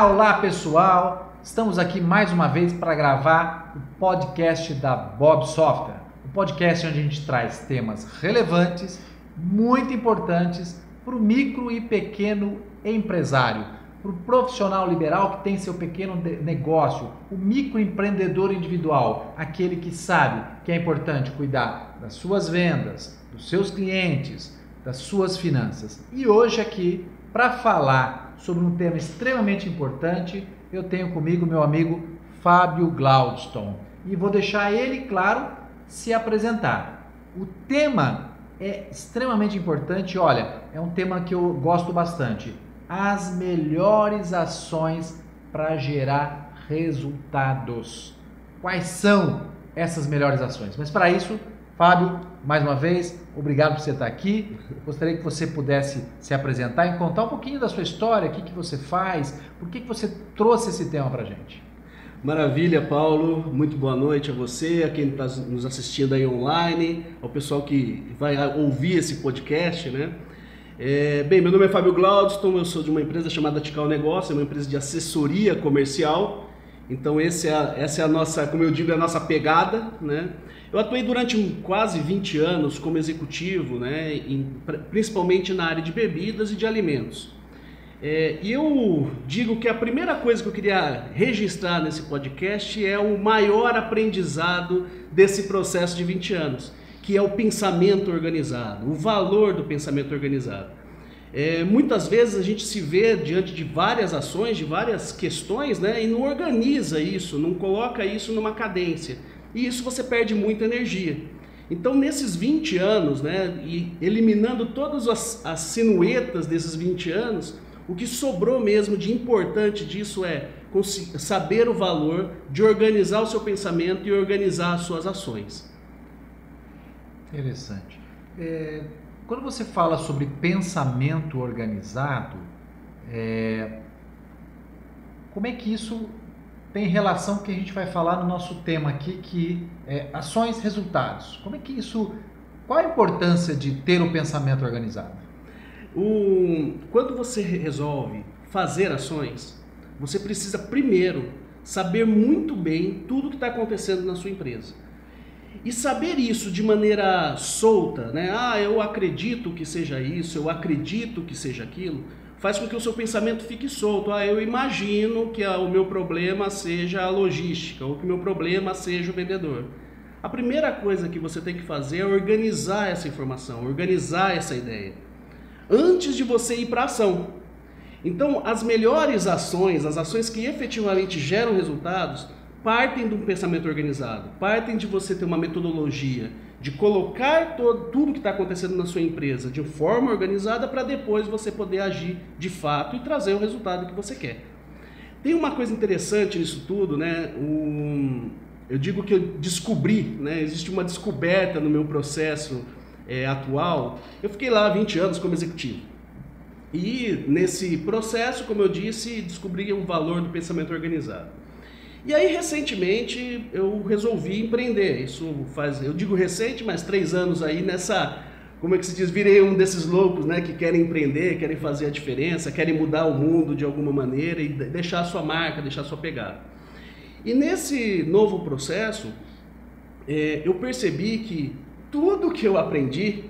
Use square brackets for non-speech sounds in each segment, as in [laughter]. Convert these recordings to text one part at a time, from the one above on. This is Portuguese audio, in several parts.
Olá, pessoal! Estamos aqui mais uma vez para gravar o podcast da Bob Software, o podcast onde a gente traz temas relevantes, muito importantes para o micro e pequeno empresário, para o profissional liberal que tem seu pequeno negócio, o microempreendedor individual, aquele que sabe que é importante cuidar das suas vendas, dos seus clientes, das suas finanças. E hoje aqui para falar sobre um tema extremamente importante, eu tenho comigo meu amigo Fábio Glaudston e vou deixar ele, claro, se apresentar. O tema é extremamente importante, olha, é um tema que eu gosto bastante. As melhores ações para gerar resultados. Quais são essas melhores ações? Mas para isso, Fábio, mais uma vez, obrigado por você estar aqui. Gostaria que você pudesse se apresentar e contar um pouquinho da sua história, o que, que você faz, por que, que você trouxe esse tema para gente. Maravilha, Paulo. Muito boa noite a você, a quem está nos assistindo aí online, ao pessoal que vai ouvir esse podcast, né? É, bem, meu nome é Fábio Glaudston, eu sou de uma empresa chamada Tical Negócio, é uma empresa de assessoria comercial. Então, esse é essa é a nossa, como eu digo, é a nossa pegada, né? Eu atuei durante quase 20 anos como executivo, né, em, principalmente na área de bebidas e de alimentos. É, e eu digo que a primeira coisa que eu queria registrar nesse podcast é o maior aprendizado desse processo de 20 anos, que é o pensamento organizado, o valor do pensamento organizado. É, muitas vezes a gente se vê diante de várias ações, de várias questões, né, e não organiza isso, não coloca isso numa cadência e isso você perde muita energia. Então, nesses 20 anos, né, e eliminando todas as, as sinuetas desses 20 anos, o que sobrou mesmo de importante disso é saber o valor de organizar o seu pensamento e organizar as suas ações. Interessante. É, quando você fala sobre pensamento organizado, é, como é que isso tem relação com o que a gente vai falar no nosso tema aqui, que é ações resultados. Como é que isso. Qual a importância de ter o pensamento organizado? O, quando você resolve fazer ações, você precisa primeiro saber muito bem tudo que está acontecendo na sua empresa. E saber isso de maneira solta, né? Ah, eu acredito que seja isso, eu acredito que seja aquilo faz com que o seu pensamento fique solto. Ah, eu imagino que o meu problema seja a logística, ou que o meu problema seja o vendedor. A primeira coisa que você tem que fazer é organizar essa informação, organizar essa ideia, antes de você ir para a ação. Então, as melhores ações, as ações que efetivamente geram resultados, partem de um pensamento organizado, partem de você ter uma metodologia, de colocar todo, tudo que está acontecendo na sua empresa de forma organizada para depois você poder agir de fato e trazer o resultado que você quer. Tem uma coisa interessante nisso tudo, né? Um, eu digo que eu descobri, né? Existe uma descoberta no meu processo é, atual. Eu fiquei lá 20 anos como executivo. E nesse processo, como eu disse, descobri o valor do pensamento organizado. E aí, recentemente, eu resolvi empreender. Isso faz, eu digo recente, mas três anos aí nessa, como é que se diz, virei um desses loucos, né, que querem empreender, querem fazer a diferença, querem mudar o mundo de alguma maneira e deixar a sua marca, deixar a sua pegada. E nesse novo processo, é, eu percebi que tudo que eu aprendi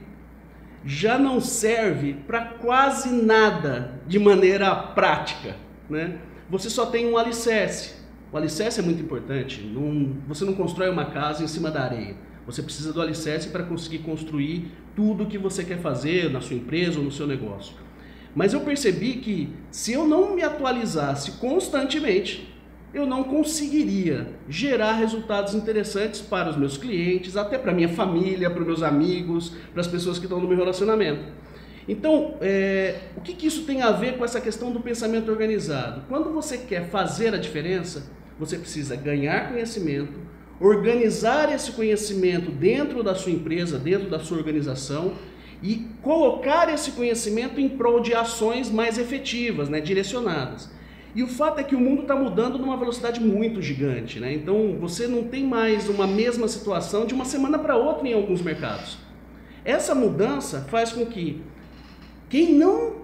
já não serve para quase nada de maneira prática, né? Você só tem um alicerce. O alicerce é muito importante. Não, você não constrói uma casa em cima da areia. Você precisa do alicerce para conseguir construir tudo o que você quer fazer na sua empresa ou no seu negócio. Mas eu percebi que se eu não me atualizasse constantemente, eu não conseguiria gerar resultados interessantes para os meus clientes, até para minha família, para os meus amigos, para as pessoas que estão no meu relacionamento. Então, é, o que, que isso tem a ver com essa questão do pensamento organizado? Quando você quer fazer a diferença, você precisa ganhar conhecimento, organizar esse conhecimento dentro da sua empresa, dentro da sua organização e colocar esse conhecimento em prol de ações mais efetivas, né, direcionadas. E o fato é que o mundo está mudando numa velocidade muito gigante, né? Então você não tem mais uma mesma situação de uma semana para outra em alguns mercados. Essa mudança faz com que quem não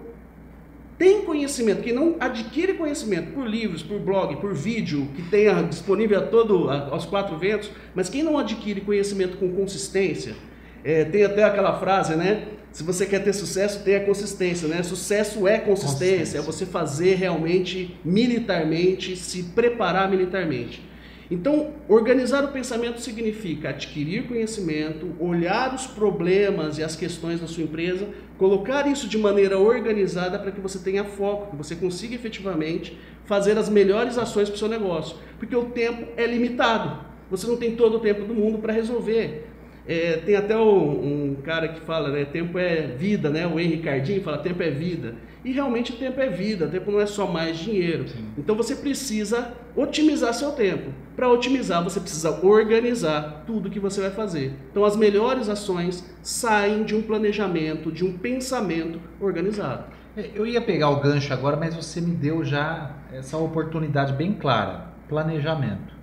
tem conhecimento, quem não adquire conhecimento por livros, por blog, por vídeo, que tenha disponível a todo, a, aos quatro ventos, mas quem não adquire conhecimento com consistência, é, tem até aquela frase, né? Se você quer ter sucesso, tenha consistência, né? Sucesso é consistência, consistência. é você fazer realmente militarmente, se preparar militarmente. Então, organizar o pensamento significa adquirir conhecimento, olhar os problemas e as questões da sua empresa, colocar isso de maneira organizada para que você tenha foco, que você consiga efetivamente fazer as melhores ações para o seu negócio. Porque o tempo é limitado. Você não tem todo o tempo do mundo para resolver. É, tem até um, um, cara que fala, né? Tempo é vida, né? O Henrique Cardinho fala, tempo é vida. E realmente o tempo é vida, o tempo não é só mais dinheiro. Sim. Então você precisa otimizar seu tempo. Para otimizar, você precisa organizar tudo que você vai fazer. Então as melhores ações saem de um planejamento, de um pensamento organizado. É, eu ia pegar o gancho agora, mas você me deu já essa oportunidade bem clara: planejamento.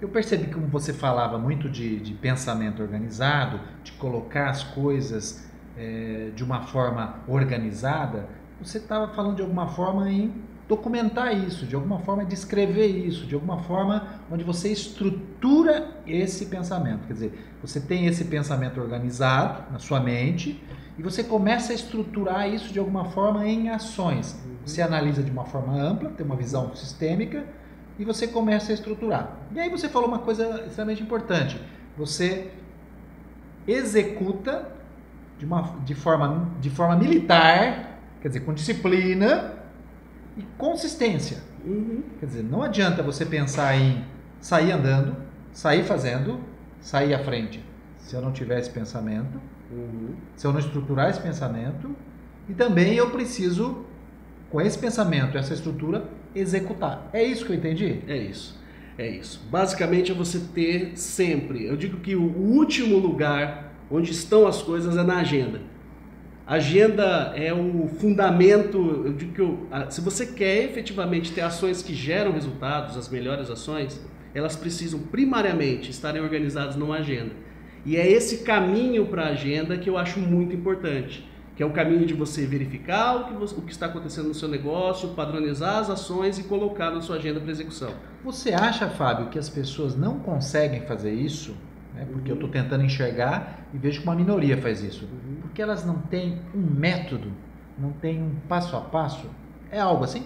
Eu percebi que como você falava muito de, de pensamento organizado, de colocar as coisas é, de uma forma organizada, você estava falando de alguma forma em documentar isso, de alguma forma descrever isso, de alguma forma onde você estrutura esse pensamento. Quer dizer, você tem esse pensamento organizado na sua mente e você começa a estruturar isso de alguma forma em ações. Você analisa de uma forma ampla, tem uma visão sistêmica e você começa a estruturar. E aí você falou uma coisa extremamente importante. Você executa de, uma, de, forma, de forma militar, quer dizer, com disciplina e consistência. Uhum. Quer dizer, não adianta você pensar em sair andando, sair fazendo, sair à frente. Se eu não tiver esse pensamento, uhum. se eu não estruturar esse pensamento, e também eu preciso, com esse pensamento, essa estrutura, executar. É isso que eu entendi? É isso. É isso. Basicamente é você ter sempre. Eu digo que o último lugar onde estão as coisas é na agenda. Agenda é o fundamento. Eu digo que eu, se você quer efetivamente ter ações que geram resultados, as melhores ações, elas precisam primariamente estarem organizadas numa agenda. E é esse caminho para a agenda que eu acho muito importante que é o caminho de você verificar o que, você, o que está acontecendo no seu negócio, padronizar as ações e colocar na sua agenda para execução. Você acha, Fábio, que as pessoas não conseguem fazer isso? Né? Porque uhum. eu estou tentando enxergar e vejo que uma minoria faz isso. Uhum. Porque elas não têm um método, não têm um passo a passo. É algo assim?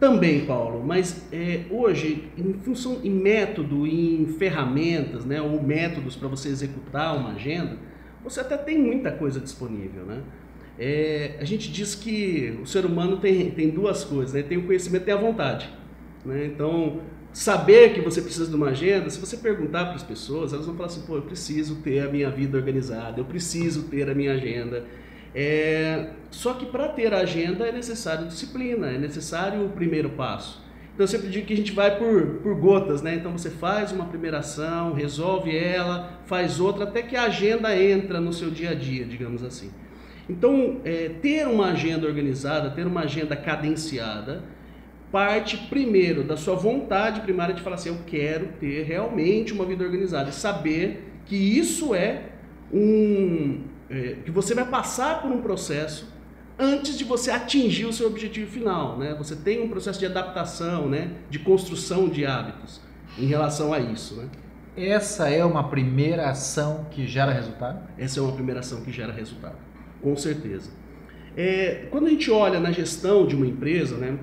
Também, Paulo, mas é, hoje, em função em método, em ferramentas, né, ou métodos para você executar uma agenda, você até tem muita coisa disponível, né? É, a gente diz que o ser humano tem, tem duas coisas, né? tem o conhecimento e a vontade. Né? Então, saber que você precisa de uma agenda, se você perguntar para as pessoas, elas vão falar assim, pô, eu preciso ter a minha vida organizada, eu preciso ter a minha agenda. É, só que para ter a agenda é necessário disciplina, é necessário o primeiro passo. Então eu sempre digo que a gente vai por, por gotas, né? Então você faz uma primeira ação, resolve ela, faz outra, até que a agenda entra no seu dia a dia, digamos assim. Então, é, ter uma agenda organizada, ter uma agenda cadenciada, parte primeiro da sua vontade primária de falar assim: eu quero ter realmente uma vida organizada, e saber que isso é um. É, que você vai passar por um processo antes de você atingir o seu objetivo final, né? Você tem um processo de adaptação, né? De construção de hábitos em relação a isso, né? Essa é uma primeira ação que gera resultado? Essa é uma primeira ação que gera resultado, com certeza. É, quando a gente olha na gestão de uma empresa, né?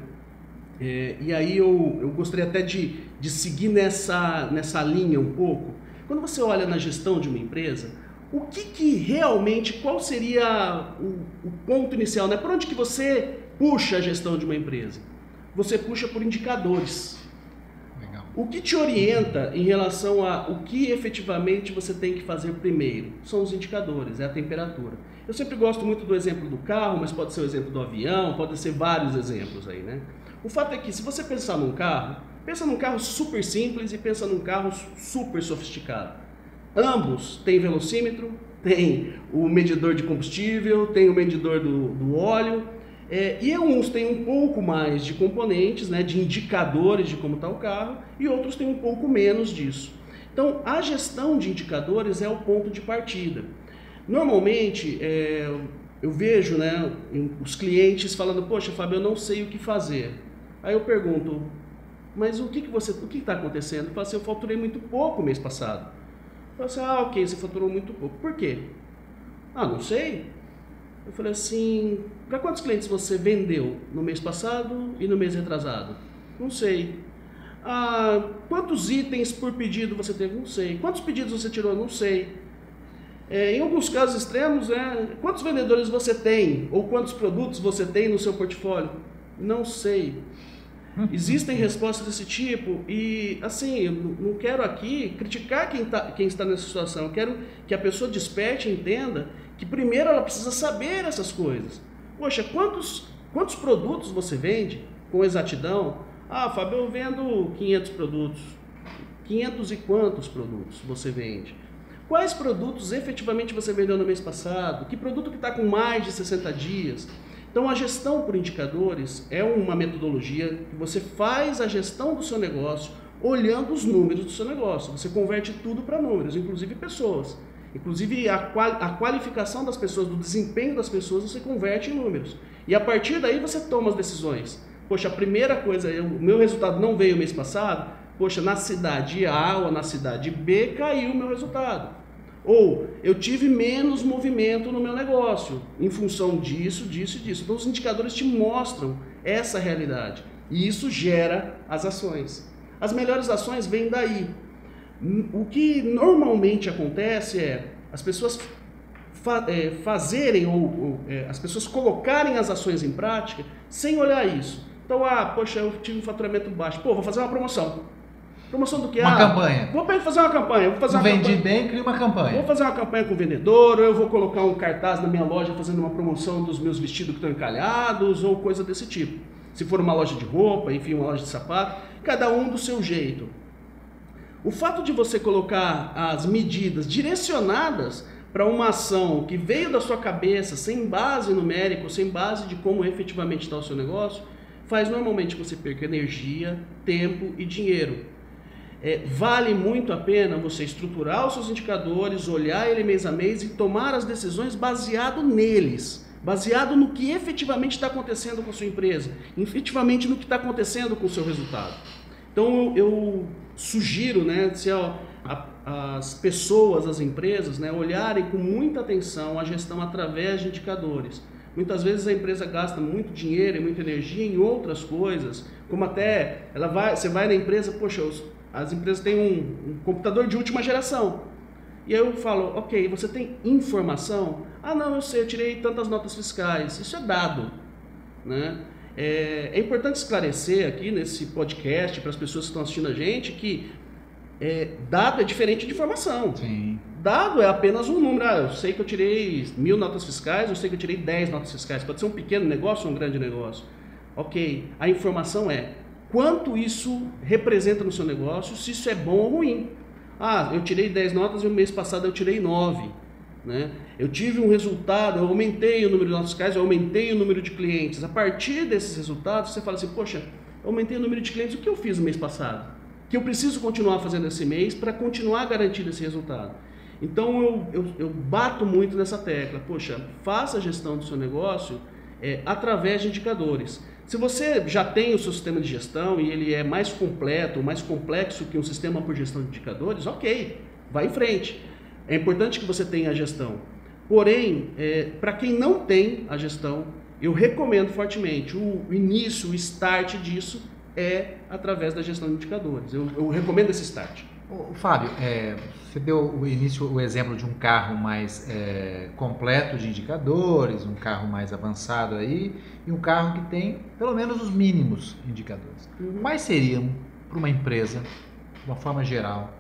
É, e aí eu, eu gostaria até de, de seguir nessa, nessa linha um pouco. Quando você olha na gestão de uma empresa, o que, que realmente, qual seria o, o ponto inicial, né? Por onde que você puxa a gestão de uma empresa? Você puxa por indicadores. Legal. O que te orienta em relação a o que efetivamente você tem que fazer primeiro? São os indicadores, é a temperatura. Eu sempre gosto muito do exemplo do carro, mas pode ser o exemplo do avião, pode ser vários exemplos aí, né? O fato é que se você pensar num carro, pensa num carro super simples e pensa num carro super sofisticado. Ambos têm velocímetro, tem o medidor de combustível, tem o medidor do, do óleo, é, e uns têm um pouco mais de componentes, né, de indicadores de como está o carro, e outros têm um pouco menos disso. Então, a gestão de indicadores é o ponto de partida. Normalmente, é, eu vejo né, os clientes falando, poxa, Fábio, eu não sei o que fazer. Aí eu pergunto, mas o que, que você, o que está acontecendo? Eu falo assim, eu faturei muito pouco mês passado. Eu falo assim, ah, ok, você faturou muito pouco. Por quê? Ah, não sei. Eu falei assim, para quantos clientes você vendeu no mês passado e no mês retrasado? Não sei. Ah, quantos itens por pedido você teve? Não sei. Quantos pedidos você tirou? Não sei. É, em alguns casos extremos, é, quantos vendedores você tem? Ou quantos produtos você tem no seu portfólio? Não sei. Existem respostas desse tipo e, assim, não quero aqui criticar quem, tá, quem está nessa situação. Eu quero que a pessoa desperte e entenda que primeiro ela precisa saber essas coisas. Poxa, quantos, quantos produtos você vende com exatidão? Ah, Fábio, eu vendo 500 produtos. 500 e quantos produtos você vende? Quais produtos efetivamente você vendeu no mês passado? Que produto que está com mais de 60 dias? Então, a gestão por indicadores é uma metodologia que você faz a gestão do seu negócio olhando os números do seu negócio. Você converte tudo para números, inclusive pessoas. Inclusive, a, qual, a qualificação das pessoas, do desempenho das pessoas, você converte em números. E a partir daí você toma as decisões. Poxa, a primeira coisa, o meu resultado não veio mês passado, poxa, na cidade A ou na cidade B caiu o meu resultado. Ou eu tive menos movimento no meu negócio em função disso, disso e disso. Então os indicadores te mostram essa realidade e isso gera as ações. As melhores ações vêm daí. O que normalmente acontece é as pessoas fa é, fazerem ou, ou é, as pessoas colocarem as ações em prática sem olhar isso. Então, ah, poxa, eu tive um faturamento baixo. Pô, vou fazer uma promoção. Promoção do que? Uma ah, campanha. Vou fazer uma campanha. Vou fazer uma vendi campanha. bem, cria uma campanha. Vou fazer uma campanha com o vendedor, ou eu vou colocar um cartaz na minha loja fazendo uma promoção dos meus vestidos que estão encalhados, ou coisa desse tipo. Se for uma loja de roupa, enfim, uma loja de sapato, cada um do seu jeito. O fato de você colocar as medidas direcionadas para uma ação que veio da sua cabeça, sem base numérica, sem base de como efetivamente está o seu negócio, faz normalmente que você perca energia, tempo e dinheiro. É, vale muito a pena você estruturar os seus indicadores, olhar ele mês a mês e tomar as decisões baseado neles, baseado no que efetivamente está acontecendo com a sua empresa, efetivamente no que está acontecendo com o seu resultado. Então eu, eu sugiro, né, se a, as pessoas, as empresas, né, olharem com muita atenção a gestão através de indicadores. Muitas vezes a empresa gasta muito dinheiro e muita energia em outras coisas, como até ela vai, você vai na empresa, poxa, as empresas têm um, um computador de última geração. E aí eu falo, ok, você tem informação? Ah, não, eu sei, eu tirei tantas notas fiscais. Isso é dado, né? É, é, importante esclarecer aqui nesse podcast para as pessoas que estão assistindo a gente que é, dado é diferente de informação. Sim. Dado é apenas um número. Ah, eu sei que eu tirei mil notas fiscais, eu sei que eu tirei dez notas fiscais. Pode ser um pequeno negócio ou um grande negócio. Ok. A informação é quanto isso representa no seu negócio, se isso é bom ou ruim. Ah, eu tirei 10 notas e o mês passado eu tirei 9. Né? Eu tive um resultado, eu aumentei o número de notas fiscais, eu aumentei o número de clientes. A partir desses resultados, você fala assim, poxa, eu aumentei o número de clientes, o que eu fiz no mês passado? Que eu preciso continuar fazendo esse mês para continuar garantindo esse resultado. Então eu, eu, eu, bato muito nessa tecla, poxa, faça a gestão do seu negócio é, através de indicadores. Se você já tem o seu sistema de gestão e ele é mais completo, mais complexo que um sistema por gestão de indicadores, ok, vai em frente. É importante que você tenha a gestão. Porém, é, para quem não tem a gestão, eu recomendo fortemente o início, o start disso é através da gestão de indicadores. Eu, eu recomendo esse start. Ô, Fábio, é, você deu o início, o exemplo de um carro mais é, completo de indicadores, um carro mais avançado aí, e um carro que tem pelo menos os mínimos indicadores. Uhum. Quais seriam para uma empresa, de uma forma geral,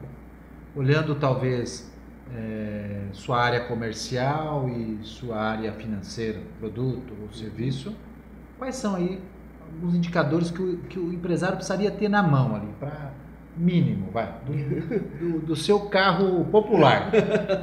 olhando talvez é, sua área comercial e sua área financeira, produto ou serviço, quais são aí alguns indicadores que o, que o empresário precisaria ter na mão ali para mínimo, vai, do, do, do seu carro popular.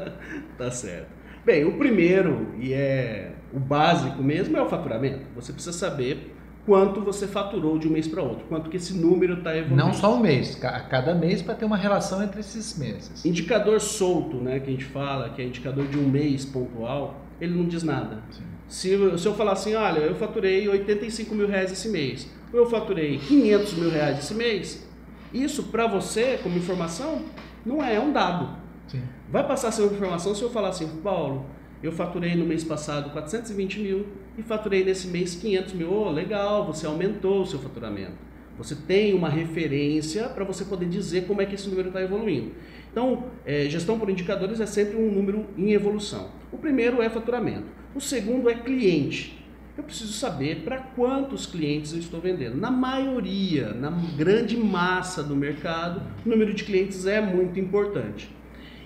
[laughs] tá certo. Bem, o primeiro, e é o básico mesmo, é o faturamento. Você precisa saber quanto você faturou de um mês para outro, quanto que esse número está evoluindo. Não só um mês, a cada mês para ter uma relação entre esses meses. Indicador solto, né, que a gente fala, que é indicador de um mês pontual, ele não diz nada. Sim. Se, se eu falar assim, olha, eu faturei 85 mil reais esse mês, ou eu faturei 500 mil reais esse mês, isso para você, como informação, não é, é um dado. Sim. Vai passar essa informação se eu falar assim, Paulo, eu faturei no mês passado 420 mil e faturei nesse mês 500 mil. Oh, legal, você aumentou o seu faturamento. Você tem uma referência para você poder dizer como é que esse número está evoluindo. Então, é, gestão por indicadores é sempre um número em evolução. O primeiro é faturamento. O segundo é cliente. Eu preciso saber para quantos clientes eu estou vendendo. Na maioria, na grande massa do mercado, o número de clientes é muito importante.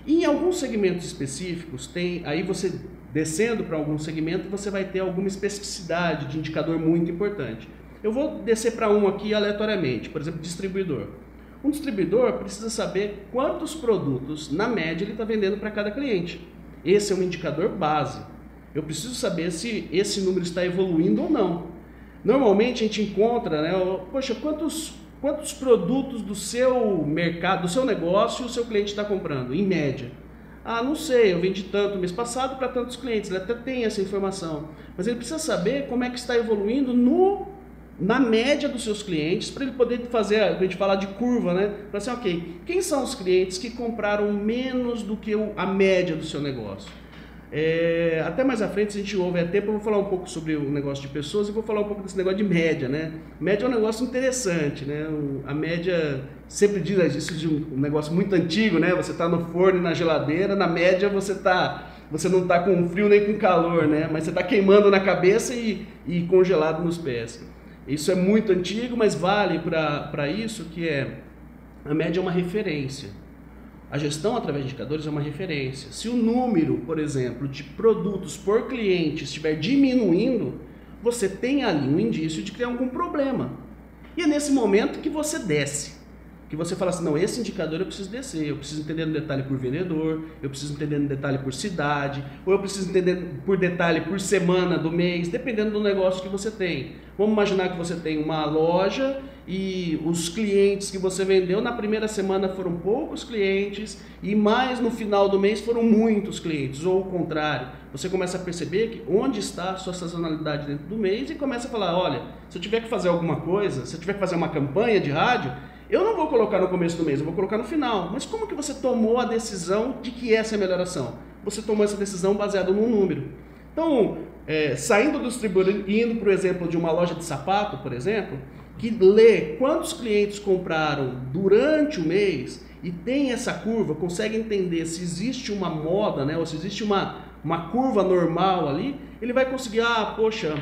E em alguns segmentos específicos, tem aí você descendo para algum segmento, você vai ter alguma especificidade de indicador muito importante. Eu vou descer para um aqui aleatoriamente, por exemplo, distribuidor. Um distribuidor precisa saber quantos produtos, na média, ele está vendendo para cada cliente. Esse é um indicador base. Eu preciso saber se esse número está evoluindo ou não. Normalmente a gente encontra, né, poxa, quantos, quantos produtos do seu mercado, do seu negócio, o seu cliente está comprando, em média? Ah, não sei, eu vendi tanto mês passado para tantos clientes. Ele até tem essa informação. Mas ele precisa saber como é que está evoluindo no na média dos seus clientes, para ele poder fazer, a gente falar de curva, né? Para assim, ok, quem são os clientes que compraram menos do que a média do seu negócio? É, até mais à frente, se a gente houver tempo, eu vou falar um pouco sobre o negócio de pessoas e vou falar um pouco desse negócio de média, né? Média é um negócio interessante, né? A média sempre diz isso de um negócio muito antigo, né? Você está no forno e na geladeira, na média você tá, você não está com frio nem com calor, né? Mas você está queimando na cabeça e, e congelado nos pés. Isso é muito antigo, mas vale para isso que é a média é uma referência. A gestão através de indicadores é uma referência. Se o número, por exemplo, de produtos por cliente estiver diminuindo, você tem ali um indício de que tem algum problema. E é nesse momento que você desce que você fala assim, não, esse indicador eu preciso descer, eu preciso entender no detalhe por vendedor, eu preciso entender no detalhe por cidade, ou eu preciso entender por detalhe por semana do mês, dependendo do negócio que você tem. Vamos imaginar que você tem uma loja e os clientes que você vendeu na primeira semana foram poucos clientes e mais no final do mês foram muitos clientes, ou o contrário. Você começa a perceber que onde está a sua sazonalidade dentro do mês e começa a falar, olha, se eu tiver que fazer alguma coisa, se eu tiver que fazer uma campanha de rádio, eu não vou colocar no começo do mês, eu vou colocar no final. Mas como que você tomou a decisão de que essa é a melhor ação? Você tomou essa decisão baseado num número. Então, é, saindo do distribuidor e indo para o exemplo de uma loja de sapato, por exemplo, que lê quantos clientes compraram durante o mês e tem essa curva, consegue entender se existe uma moda, né, ou se existe uma, uma curva normal ali, ele vai conseguir, ah, poxa,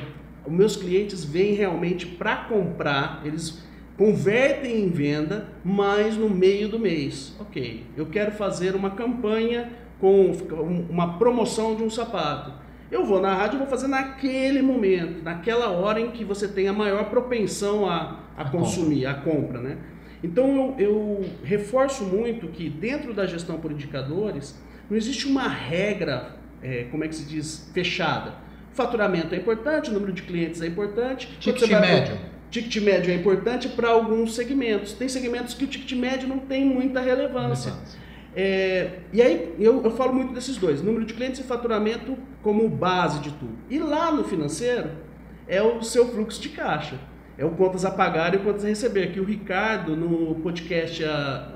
os meus clientes vêm realmente para comprar, eles convertem em venda, mas no meio do mês. Ok, eu quero fazer uma campanha com uma promoção de um sapato. Eu vou na rádio e vou fazer naquele momento, naquela hora em que você tem a maior propensão a, a, a consumir, compra. a compra, né? Então eu, eu reforço muito que dentro da gestão por indicadores não existe uma regra, é, como é que se diz, fechada. Faturamento é importante, o número de clientes é importante. Ticket médio ticket médio é importante para alguns segmentos. Tem segmentos que o ticket médio não tem muita relevância. É, e aí eu, eu falo muito desses dois, número de clientes e faturamento como base de tudo. E lá no financeiro é o seu fluxo de caixa. É o contas a pagar e o contas a receber. Que o Ricardo, no podcast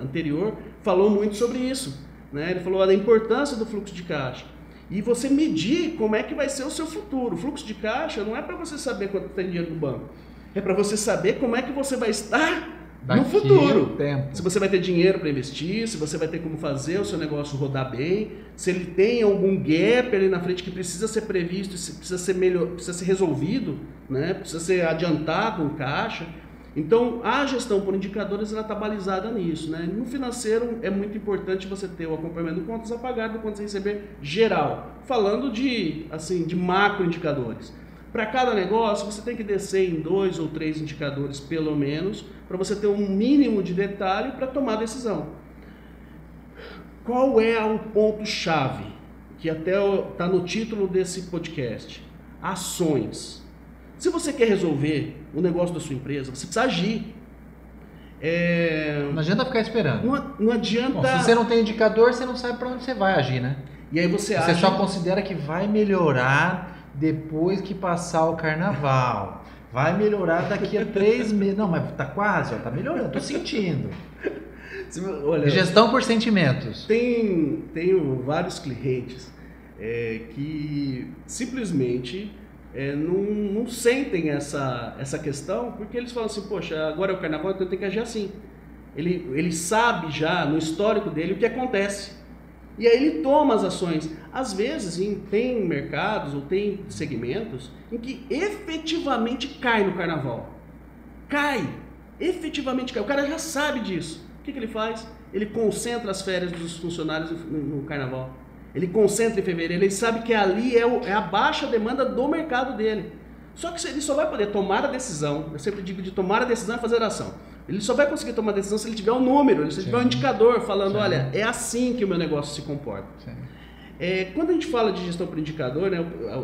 anterior, falou muito sobre isso. Né? Ele falou da importância do fluxo de caixa. E você medir como é que vai ser o seu futuro. O fluxo de caixa não é para você saber quanto tem dinheiro no banco é para você saber como é que você vai estar Daqui no futuro. Tempo. Se você vai ter dinheiro para investir, se você vai ter como fazer o seu negócio rodar bem, se ele tem algum gap ali na frente que precisa ser previsto, precisa ser melhor, precisa ser resolvido, né? precisa ser adiantado um caixa. Então, a gestão por indicadores está balizada nisso. Né? No financeiro, é muito importante você ter o acompanhamento do contas a pagar, do contas a receber geral. Falando de, assim, de macro indicadores. Para cada negócio, você tem que descer em dois ou três indicadores, pelo menos, para você ter um mínimo de detalhe para tomar a decisão. Qual é o ponto-chave? Que até está no título desse podcast: ações. Se você quer resolver o negócio da sua empresa, você precisa agir. É... Não adianta ficar esperando. Não, não adianta. Bom, se você não tem indicador, você não sabe para onde você vai agir, né? E aí você, você age... só considera que vai melhorar depois que passar o carnaval. Vai melhorar daqui a três meses. Não, mas tá quase, ó, tá melhorando, tô sentindo. Olha, Gestão por sentimentos. Tem, tenho vários clientes é, que simplesmente é, não, não, sentem essa, essa questão porque eles falam assim, poxa, agora é o carnaval, então eu tenho que agir assim. Ele, ele sabe já no histórico dele o que acontece. E aí ele toma as ações. Às vezes, em, tem mercados ou tem segmentos em que efetivamente cai no carnaval. Cai. Efetivamente cai. O cara já sabe disso. O que, que ele faz? Ele concentra as férias dos funcionários no, no carnaval. Ele concentra em fevereiro. Ele sabe que ali é, o, é a baixa demanda do mercado dele. Só que ele só vai poder tomar a decisão. Eu sempre digo de tomar a decisão e fazer a ação. Ele só vai conseguir tomar decisão se ele tiver um número, se ele tiver um indicador falando, Sim. olha, é assim que o meu negócio se comporta. É, quando a gente fala de gestão por indicador, né,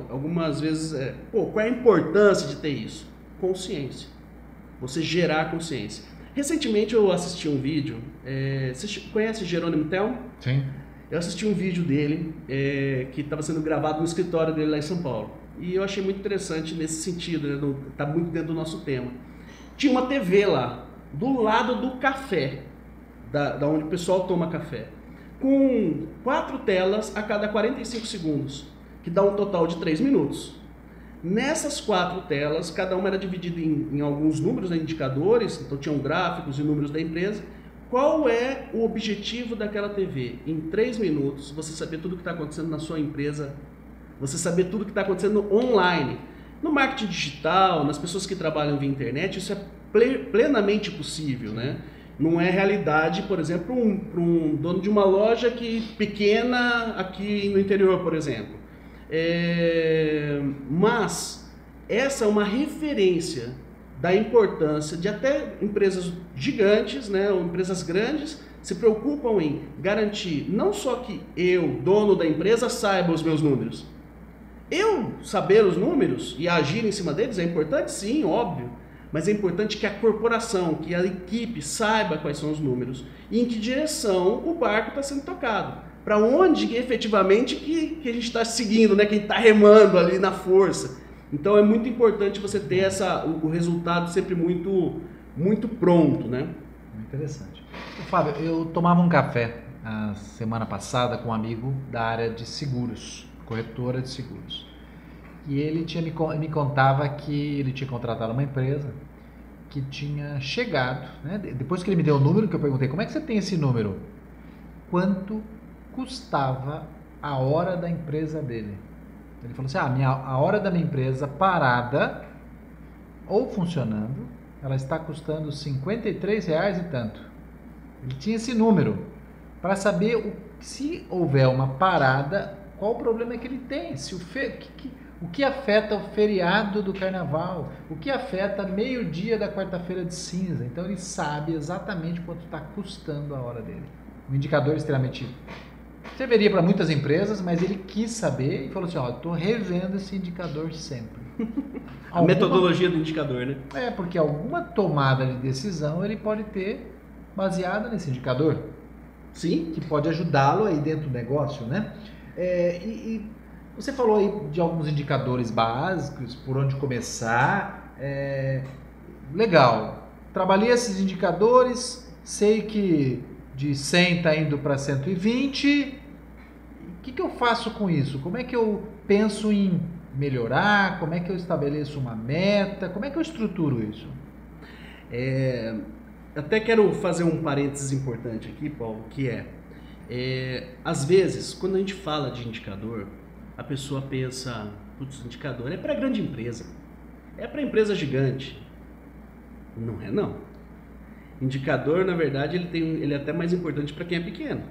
algumas vezes, é, pô, qual é a importância de ter isso? Consciência. Você gerar consciência. Recentemente eu assisti um vídeo, é, você conhece Jerônimo Tel? Sim. Eu assisti um vídeo dele é, que estava sendo gravado no escritório dele lá em São Paulo. E eu achei muito interessante nesse sentido, né, tá muito dentro do nosso tema. Tinha uma TV lá, do lado do café, da, da onde o pessoal toma café, com quatro telas a cada 45 segundos, que dá um total de 3 minutos. Nessas quatro telas, cada uma era dividida em, em alguns números, né, indicadores, então tinham gráficos e números da empresa. Qual é o objetivo daquela TV? Em três minutos, você saber tudo o que está acontecendo na sua empresa, você saber tudo o que está acontecendo online. No marketing digital, nas pessoas que trabalham via internet, isso é plenamente possível, né? Não é realidade, por exemplo, para um, um, dono de uma loja que pequena aqui no interior, por exemplo. É, mas essa é uma referência da importância de até empresas gigantes, né, ou empresas grandes, se preocupam em garantir não só que eu, dono da empresa, saiba os meus números. Eu saber os números e agir em cima deles é importante, sim, óbvio mas é importante que a corporação, que a equipe saiba quais são os números e em que direção o barco está sendo tocado. Para onde efetivamente que, que a gente está seguindo, né? quem está remando ali na força. Então é muito importante você ter essa, o, o resultado sempre muito, muito pronto. Né? Interessante. Fábio, eu tomava um café a semana passada com um amigo da área de seguros, corretora de seguros. E ele tinha me, me contava que ele tinha contratado uma empresa que tinha chegado, né? depois que ele me deu o número, que eu perguntei, como é que você tem esse número? Quanto custava a hora da empresa dele? Ele falou assim, ah, minha, a hora da minha empresa parada ou funcionando, ela está custando 53 reais e tanto. Ele tinha esse número para saber o, se houver uma parada, qual o problema que ele tem, se o fe, que, que, o que afeta o feriado do carnaval? O que afeta meio-dia da quarta-feira de cinza? Então ele sabe exatamente quanto está custando a hora dele. Um indicador extremamente. Serviria para muitas empresas, mas ele quis saber e falou assim: Ó, estou revendo esse indicador sempre. [laughs] a alguma... metodologia do indicador, né? É, porque alguma tomada de decisão ele pode ter baseada nesse indicador. Sim. Que pode ajudá-lo aí dentro do negócio, né? É, e, e você falou aí de alguns indicadores básicos, por onde começar. É, legal. Trabalhei esses indicadores, sei que de 100 está indo para 120. O que, que eu faço com isso? Como é que eu penso em melhorar? Como é que eu estabeleço uma meta? Como é que eu estruturo isso? É, até quero fazer um parênteses importante aqui, Paulo, que é, é às vezes, quando a gente fala de indicador, a pessoa pensa, putz, indicador é para grande empresa, é para empresa gigante. Não é não. Indicador, na verdade, ele, tem, ele é até mais importante para quem é pequeno.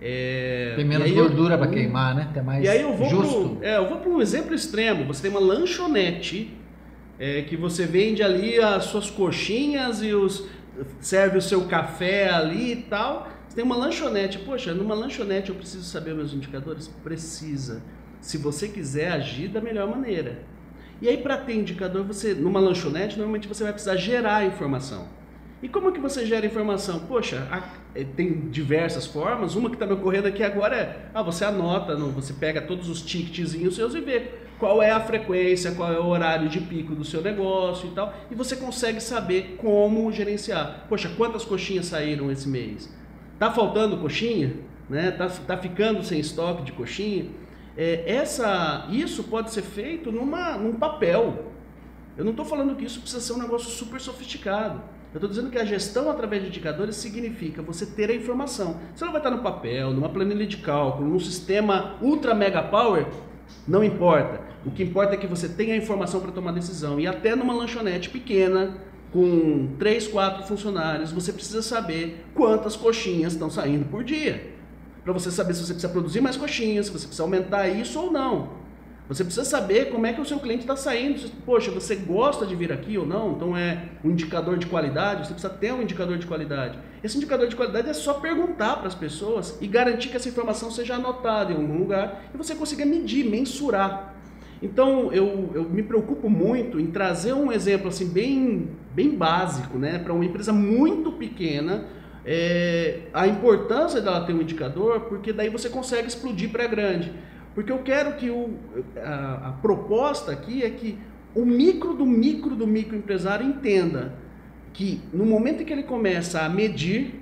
É, tem menos gordura para queimar, né? Tem mais e aí eu vou justo. Pro, é, eu vou para um exemplo extremo. Você tem uma lanchonete é, que você vende ali as suas coxinhas e os serve o seu café ali e tal tem uma lanchonete, poxa, numa lanchonete eu preciso saber meus indicadores? Precisa. Se você quiser agir da melhor maneira. E aí, para ter indicador, você numa lanchonete, normalmente você vai precisar gerar informação. E como que você gera informação? Poxa, eh, tem diversas formas. Uma que está me ocorrendo aqui agora é, ah, você anota, você pega todos os ticketzinhos seus e vê qual é a frequência, qual é o horário de pico do seu negócio e tal, e você consegue saber como gerenciar. Poxa, quantas coxinhas saíram esse mês? Tá faltando coxinha? Né? Tá, tá ficando sem estoque de coxinha? É, essa, isso pode ser feito numa, num papel. Eu não estou falando que isso precisa ser um negócio super sofisticado. Eu estou dizendo que a gestão através de indicadores significa você ter a informação. Você não vai estar no papel, numa planilha de cálculo, num sistema ultra mega power, não importa. O que importa é que você tenha a informação para tomar decisão. E até numa lanchonete pequena, com 3, 4 funcionários, você precisa saber quantas coxinhas estão saindo por dia. Para você saber se você precisa produzir mais coxinhas, se você precisa aumentar isso ou não. Você precisa saber como é que o seu cliente está saindo. Poxa, você gosta de vir aqui ou não? Então é um indicador de qualidade. Você precisa ter um indicador de qualidade. Esse indicador de qualidade é só perguntar para as pessoas e garantir que essa informação seja anotada em algum lugar e você consiga medir, mensurar. Então eu, eu me preocupo muito em trazer um exemplo assim bem, bem básico, né, para uma empresa muito pequena. É, a importância dela ter um indicador, porque daí você consegue explodir para grande. Porque eu quero que o, a, a proposta aqui é que o micro do micro do microempresário entenda que no momento em que ele começa a medir,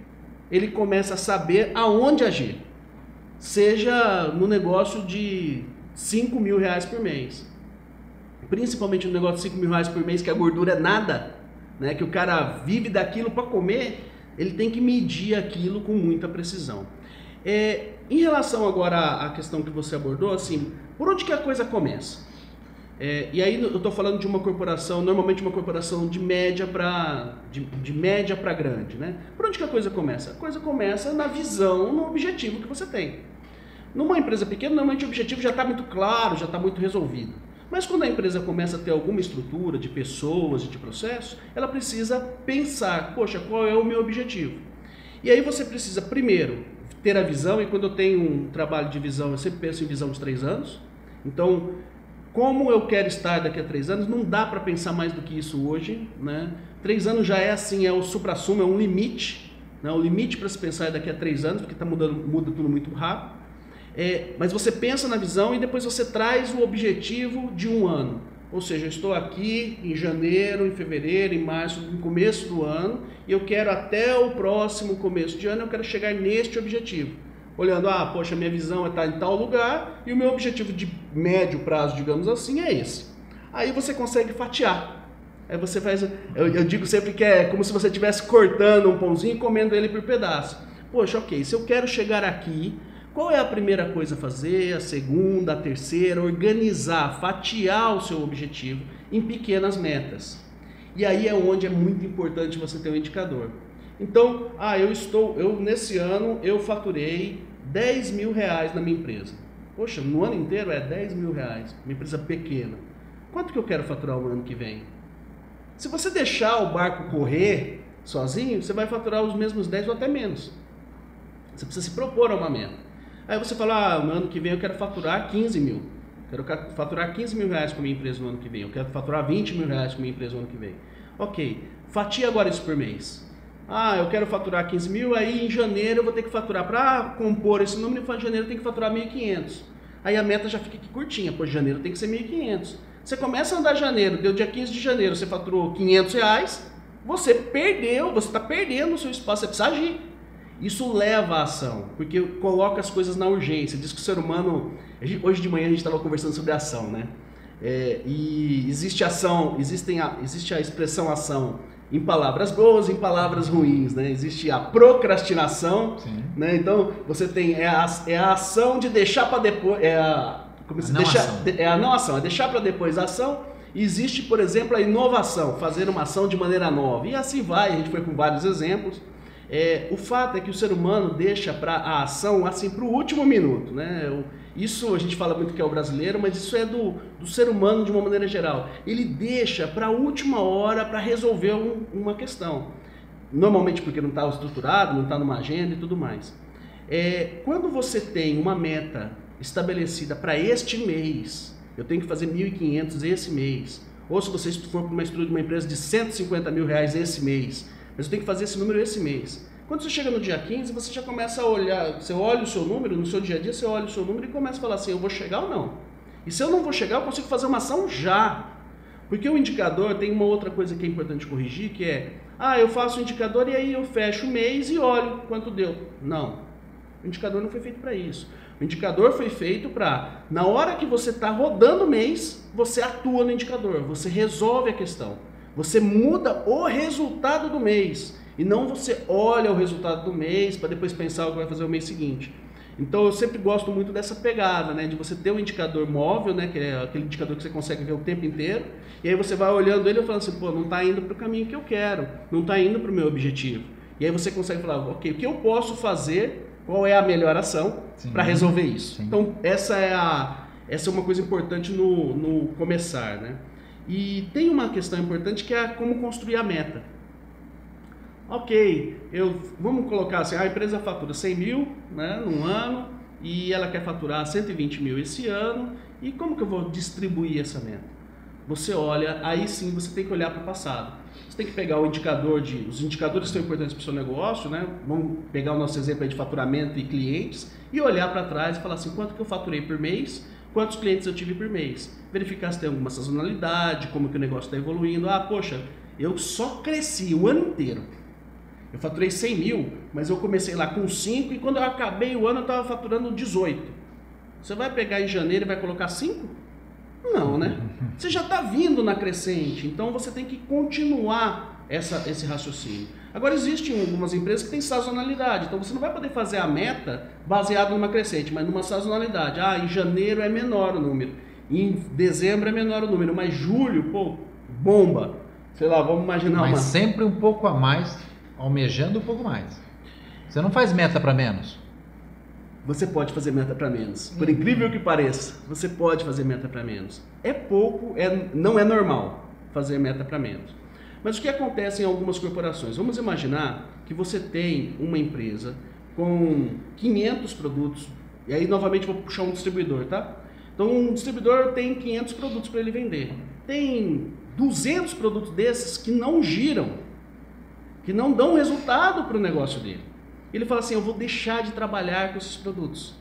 ele começa a saber aonde agir. Seja no negócio de 5 mil reais por mês. Principalmente no negócio de 5 mil reais por mês, que a gordura é nada, né? que o cara vive daquilo para comer, ele tem que medir aquilo com muita precisão. É, em relação agora à questão que você abordou, assim, por onde que a coisa começa? É, e aí eu estou falando de uma corporação, normalmente uma corporação de média para de, de, média para grande, né? Por onde que a coisa começa? A coisa começa na visão, no objetivo que você tem. Numa empresa pequena, normalmente o objetivo já está muito claro, já está muito resolvido. Mas quando a empresa começa a ter alguma estrutura de pessoas e de processos, ela precisa pensar, poxa, qual é o meu objetivo? E aí você precisa primeiro ter a visão, e quando eu tenho um trabalho de visão, eu sempre penso em visão de três anos. Então, como eu quero estar daqui a três anos, não dá para pensar mais do que isso hoje. Né? Três anos já é assim, é o supra-sumo, é um limite. Né? O limite para se pensar é daqui a três anos, porque está mudando muda tudo muito rápido. É, mas você pensa na visão e depois você traz o objetivo de um ano. Ou seja, eu estou aqui em janeiro, em fevereiro, em março, no começo do ano, e eu quero até o próximo começo de ano, eu quero chegar neste objetivo. Olhando, ah, poxa, minha visão é estar em tal lugar e o meu objetivo de médio prazo, digamos assim, é esse. Aí você consegue fatiar. Aí você faz, eu, eu digo sempre que é como se você estivesse cortando um pãozinho e comendo ele por pedaço. Poxa, ok, se eu quero chegar aqui, qual é a primeira coisa a fazer? A segunda, a terceira? Organizar, fatiar o seu objetivo em pequenas metas. E aí é onde é muito importante você ter um indicador. Então, ah, eu estou, eu nesse ano eu faturei 10 mil reais na minha empresa. Poxa, no ano inteiro é 10 mil reais, uma empresa pequena. Quanto que eu quero faturar no ano que vem? Se você deixar o barco correr sozinho, você vai faturar os mesmos 10 ou até menos. Você precisa se propor a uma meta. Aí você fala, ah, no ano que vem eu quero faturar 15 mil. Quero faturar 15 mil reais com a minha empresa no ano que vem. Eu quero faturar 20 mil reais com a minha empresa no ano que vem. Ok, fatia agora isso por mês. Ah, eu quero faturar 15 mil, aí em janeiro eu vou ter que faturar. Para compor esse número, em janeiro eu tenho que faturar 1.500. Aí a meta já fica aqui curtinha, pois janeiro tem que ser 1.500. Você começa a andar janeiro, deu dia 15 de janeiro, você faturou 500 reais, você perdeu, você está perdendo o seu espaço, você precisa agir. Isso leva à ação, porque coloca as coisas na urgência. Diz que o ser humano. Hoje de manhã a gente estava conversando sobre ação, né? É, e existe ação, existem a, existe a expressão ação em palavras boas, em palavras ruins, né? Existe a procrastinação, Sim. né? Então você tem é a, é a ação de deixar para depois, é a como se deixar, é a não ação, é deixar para depois a ação. Existe, por exemplo, a inovação, fazer uma ação de maneira nova. E assim vai, a gente foi com vários exemplos. É, o fato é que o ser humano deixa para a ação assim para o último minuto, né? Isso a gente fala muito que é o brasileiro, mas isso é do, do ser humano de uma maneira geral. Ele deixa para a última hora para resolver um, uma questão. Normalmente porque não está estruturado, não está numa agenda e tudo mais. É, quando você tem uma meta estabelecida para este mês, eu tenho que fazer 1.500 esse mês. Ou se você for para uma estrutura de uma empresa de 150 mil reais esse mês, mas eu tenho que fazer esse número esse mês. Quando você chega no dia 15, você já começa a olhar, você olha o seu número, no seu dia a dia, você olha o seu número e começa a falar assim, eu vou chegar ou não? E se eu não vou chegar, eu consigo fazer uma ação já. Porque o indicador tem uma outra coisa que é importante corrigir, que é, ah, eu faço o indicador e aí eu fecho o mês e olho quanto deu. Não. O indicador não foi feito para isso. O indicador foi feito para, na hora que você está rodando o mês, você atua no indicador, você resolve a questão. Você muda o resultado do mês. E não você olha o resultado do mês para depois pensar o que vai fazer o mês seguinte. Então eu sempre gosto muito dessa pegada, né, de você ter um indicador móvel, né, que é aquele indicador que você consegue ver o tempo inteiro, e aí você vai olhando ele e falando assim, pô, não está indo para o caminho que eu quero, não está indo para o meu objetivo. E aí você consegue falar, ok, o que eu posso fazer, qual é a melhor ação para resolver isso. Sim. Então essa é a essa é uma coisa importante no, no começar, né? E tem uma questão importante que é como construir a meta. Ok, eu, vamos colocar assim, a empresa fatura 100 mil né, num ano e ela quer faturar 120 mil esse ano. E como que eu vou distribuir essa meta? Você olha, aí sim você tem que olhar para o passado. Você tem que pegar o indicador de. Os indicadores são importantes para o seu negócio, né? Vamos pegar o nosso exemplo de faturamento e clientes e olhar para trás e falar assim: quanto que eu faturei por mês, quantos clientes eu tive por mês. Verificar se tem alguma sazonalidade, como que o negócio está evoluindo. Ah, poxa, eu só cresci o ano inteiro eu faturei 100 mil, mas eu comecei lá com 5 e quando eu acabei o ano eu estava faturando 18. Você vai pegar em janeiro e vai colocar 5? Não, né? [laughs] Você já está vindo na crescente, então você tem que continuar essa, esse raciocínio. Agora, existem algumas empresas que têm sazonalidade, então você não vai poder fazer a meta baseada numa crescente, mas numa sazonalidade. Ah, em janeiro é menor o número, em dezembro é menor o número, mas julho, pô, bomba. Sei lá, vamos imaginar mas uma... sempre um pouco a mais almejando um pouco mais. Você não faz meta para menos. Você pode fazer meta para menos. Por incrível que pareça, você pode fazer meta para menos. É pouco, é, não é normal fazer meta para menos. Mas o que acontece em algumas corporações? Vamos imaginar que você tem uma empresa com 500 produtos, e aí novamente vou puxar um distribuidor, tá? Então um distribuidor tem 500 produtos para ele vender. Tem 200 produtos desses que não giram que não dão resultado para o negócio dele. Ele fala assim: eu vou deixar de trabalhar com esses produtos.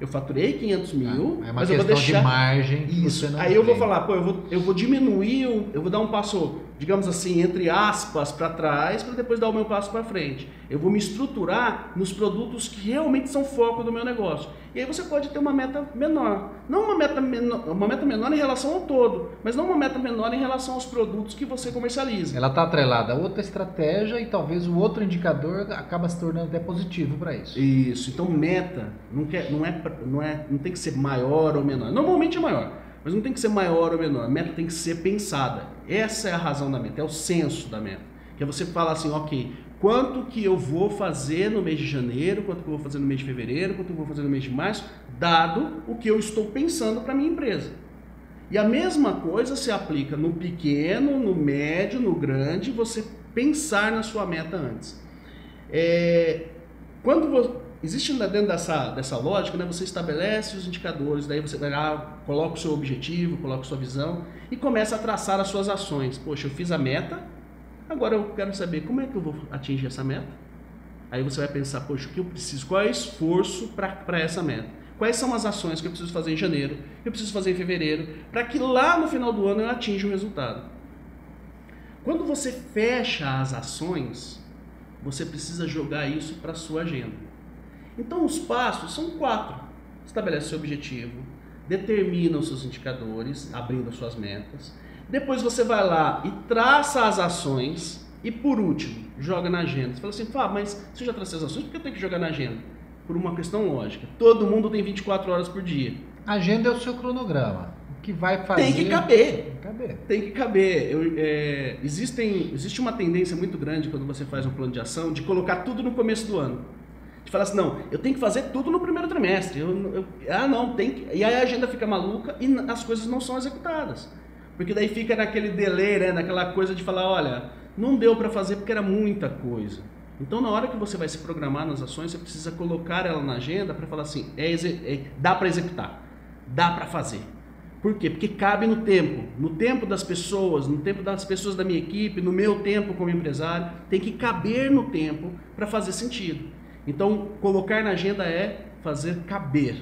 Eu faturei 500 mil, ah, é mas eu vou deixar. de margem. Isso. Aí eu vou falar, pô, eu vou, eu vou diminuir, eu vou dar um passo digamos assim, entre aspas, para trás, para depois dar o meu passo para frente. Eu vou me estruturar nos produtos que realmente são foco do meu negócio. E aí você pode ter uma meta menor. Não uma meta menor, uma meta menor em relação ao todo, mas não uma meta menor em relação aos produtos que você comercializa. Ela está atrelada a outra estratégia e talvez o outro indicador acaba se tornando até positivo para isso. Isso. Então meta não, quer, não, é, não, é, não tem que ser maior ou menor. Normalmente é maior. Mas não tem que ser maior ou menor. A meta tem que ser pensada. Essa é a razão da meta, é o senso da meta. Que é você falar assim, ok, quanto que eu vou fazer no mês de janeiro, quanto que eu vou fazer no mês de fevereiro, quanto que eu vou fazer no mês de março, dado o que eu estou pensando para minha empresa. E a mesma coisa se aplica no pequeno, no médio, no grande, você pensar na sua meta antes. É, quando Existe dentro dessa, dessa lógica, né, você estabelece os indicadores, daí você vai lá, coloca o seu objetivo, coloca a sua visão e começa a traçar as suas ações. Poxa, eu fiz a meta, agora eu quero saber como é que eu vou atingir essa meta. Aí você vai pensar, poxa, o que eu preciso? Qual é o esforço para essa meta? Quais são as ações que eu preciso fazer em janeiro, eu preciso fazer em fevereiro, para que lá no final do ano eu atinja o resultado. Quando você fecha as ações, você precisa jogar isso para sua agenda. Então, os passos são quatro: estabelece seu objetivo, determina os seus indicadores, abrindo as suas metas. Depois você vai lá e traça as ações. E por último, joga na agenda. Você fala assim, Fá, mas você já traça as ações, por que eu tenho que jogar na agenda? Por uma questão lógica. Todo mundo tem 24 horas por dia. A agenda é o seu cronograma. O que vai fazer. Tem que caber. Tem que caber. Tem que caber. Eu, é, existem, existe uma tendência muito grande quando você faz um plano de ação de colocar tudo no começo do ano de falar assim, não, eu tenho que fazer tudo no primeiro trimestre. Eu, eu, ah, não, tem que... E aí a agenda fica maluca e as coisas não são executadas. Porque daí fica naquele delay, né, naquela coisa de falar, olha, não deu para fazer porque era muita coisa. Então, na hora que você vai se programar nas ações, você precisa colocar ela na agenda para falar assim, é, é dá para executar, dá para fazer. Por quê? Porque cabe no tempo, no tempo das pessoas, no tempo das pessoas da minha equipe, no meu tempo como empresário, tem que caber no tempo para fazer sentido. Então, colocar na agenda é fazer caber.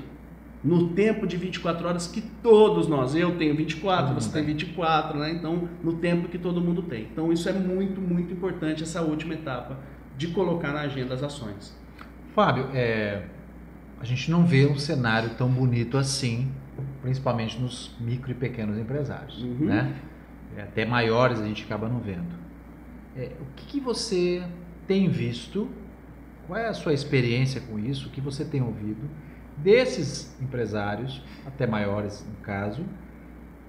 no tempo de 24 horas que todos nós, eu tenho 24, Todo você tem. 24, né? Então, no tempo que todo mundo tem. Então, isso é muito, muito importante, essa última etapa de colocar na agenda as ações. Fábio, é, a gente não vê um cenário tão bonito assim, principalmente nos micro e pequenos empresários, Uhum. né? É, Até maiores a gente acaba não vendo. É, o que, que você tem visto? Qual é a sua experiência com isso? O que você tem ouvido desses empresários, até maiores no caso,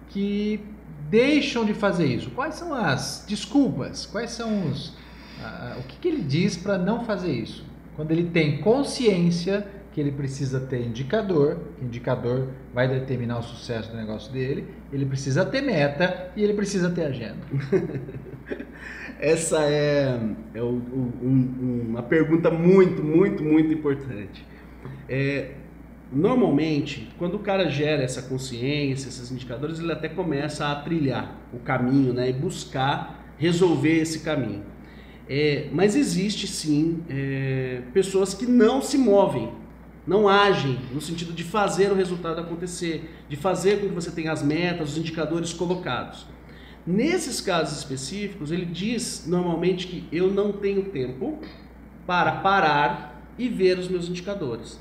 que deixam de fazer isso? Quais são as desculpas? Quais são os. ah, o que, que ele diz para não fazer isso? Quando ele tem consciência que ele precisa ter indicador, indicador vai determinar o sucesso do negócio dele, ele precisa ter meta e ele precisa ter agenda. [laughs] [laughs] Essa é, é o- um- uma pergunta muito, muito, muito importante. É, normalmente, quando o cara gera essa consciência, esses indicadores, ele até começa a trilhar o caminho né, e buscar resolver esse caminho. É, mas existe sim é, pessoas que não se movem, não agem no sentido de fazer o resultado acontecer, de fazer com que você tenha as metas, os indicadores colocados. Nesses casos específicos, ele diz normalmente que eu não tenho tempo para parar e ver os meus indicadores.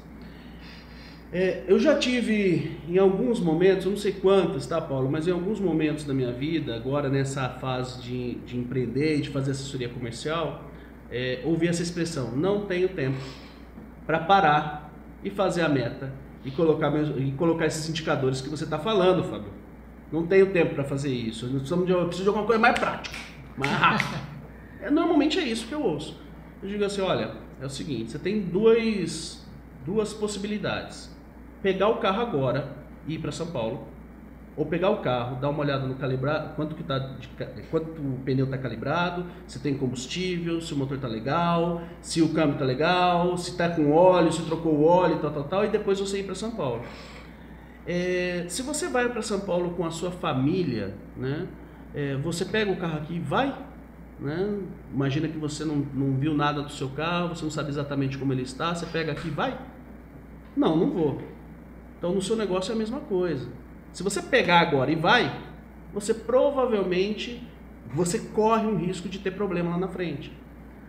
É, eu já tive em alguns momentos, não sei quantos, tá, Paulo, mas em alguns momentos da minha vida, agora nessa fase de, de empreender e de fazer assessoria comercial, é, ouvi essa expressão: não tenho tempo para parar e fazer a meta e colocar, meus- e colocar esses indicadores que você está falando, Fábio. Não tenho tempo para fazer isso. Eu precisamos de- eu preciso de alguma coisa mais prática, mais rápida. [laughs] É, normalmente é isso que eu ouço. Eu digo assim, olha, é o seguinte, você tem dois, duas possibilidades. Pegar o carro agora e ir para São Paulo, ou pegar o carro, dar uma olhada no calibrado, quanto que tá de quanto o pneu está calibrado, se tem combustível, se o motor está legal, se o câmbio está legal, se está com óleo, se trocou o óleo, tal, tal, tal, e depois você ir para São Paulo. É, se você vai para São Paulo com a sua família, né, é, você pega o carro aqui e vai. Né? Imagina que você não, não viu nada do seu carro, você não sabe exatamente como ele está, você pega aqui e vai. Não, não vou. Então no seu negócio é a mesma coisa. Se você pegar agora e vai, você provavelmente você corre um risco de ter problema lá na frente.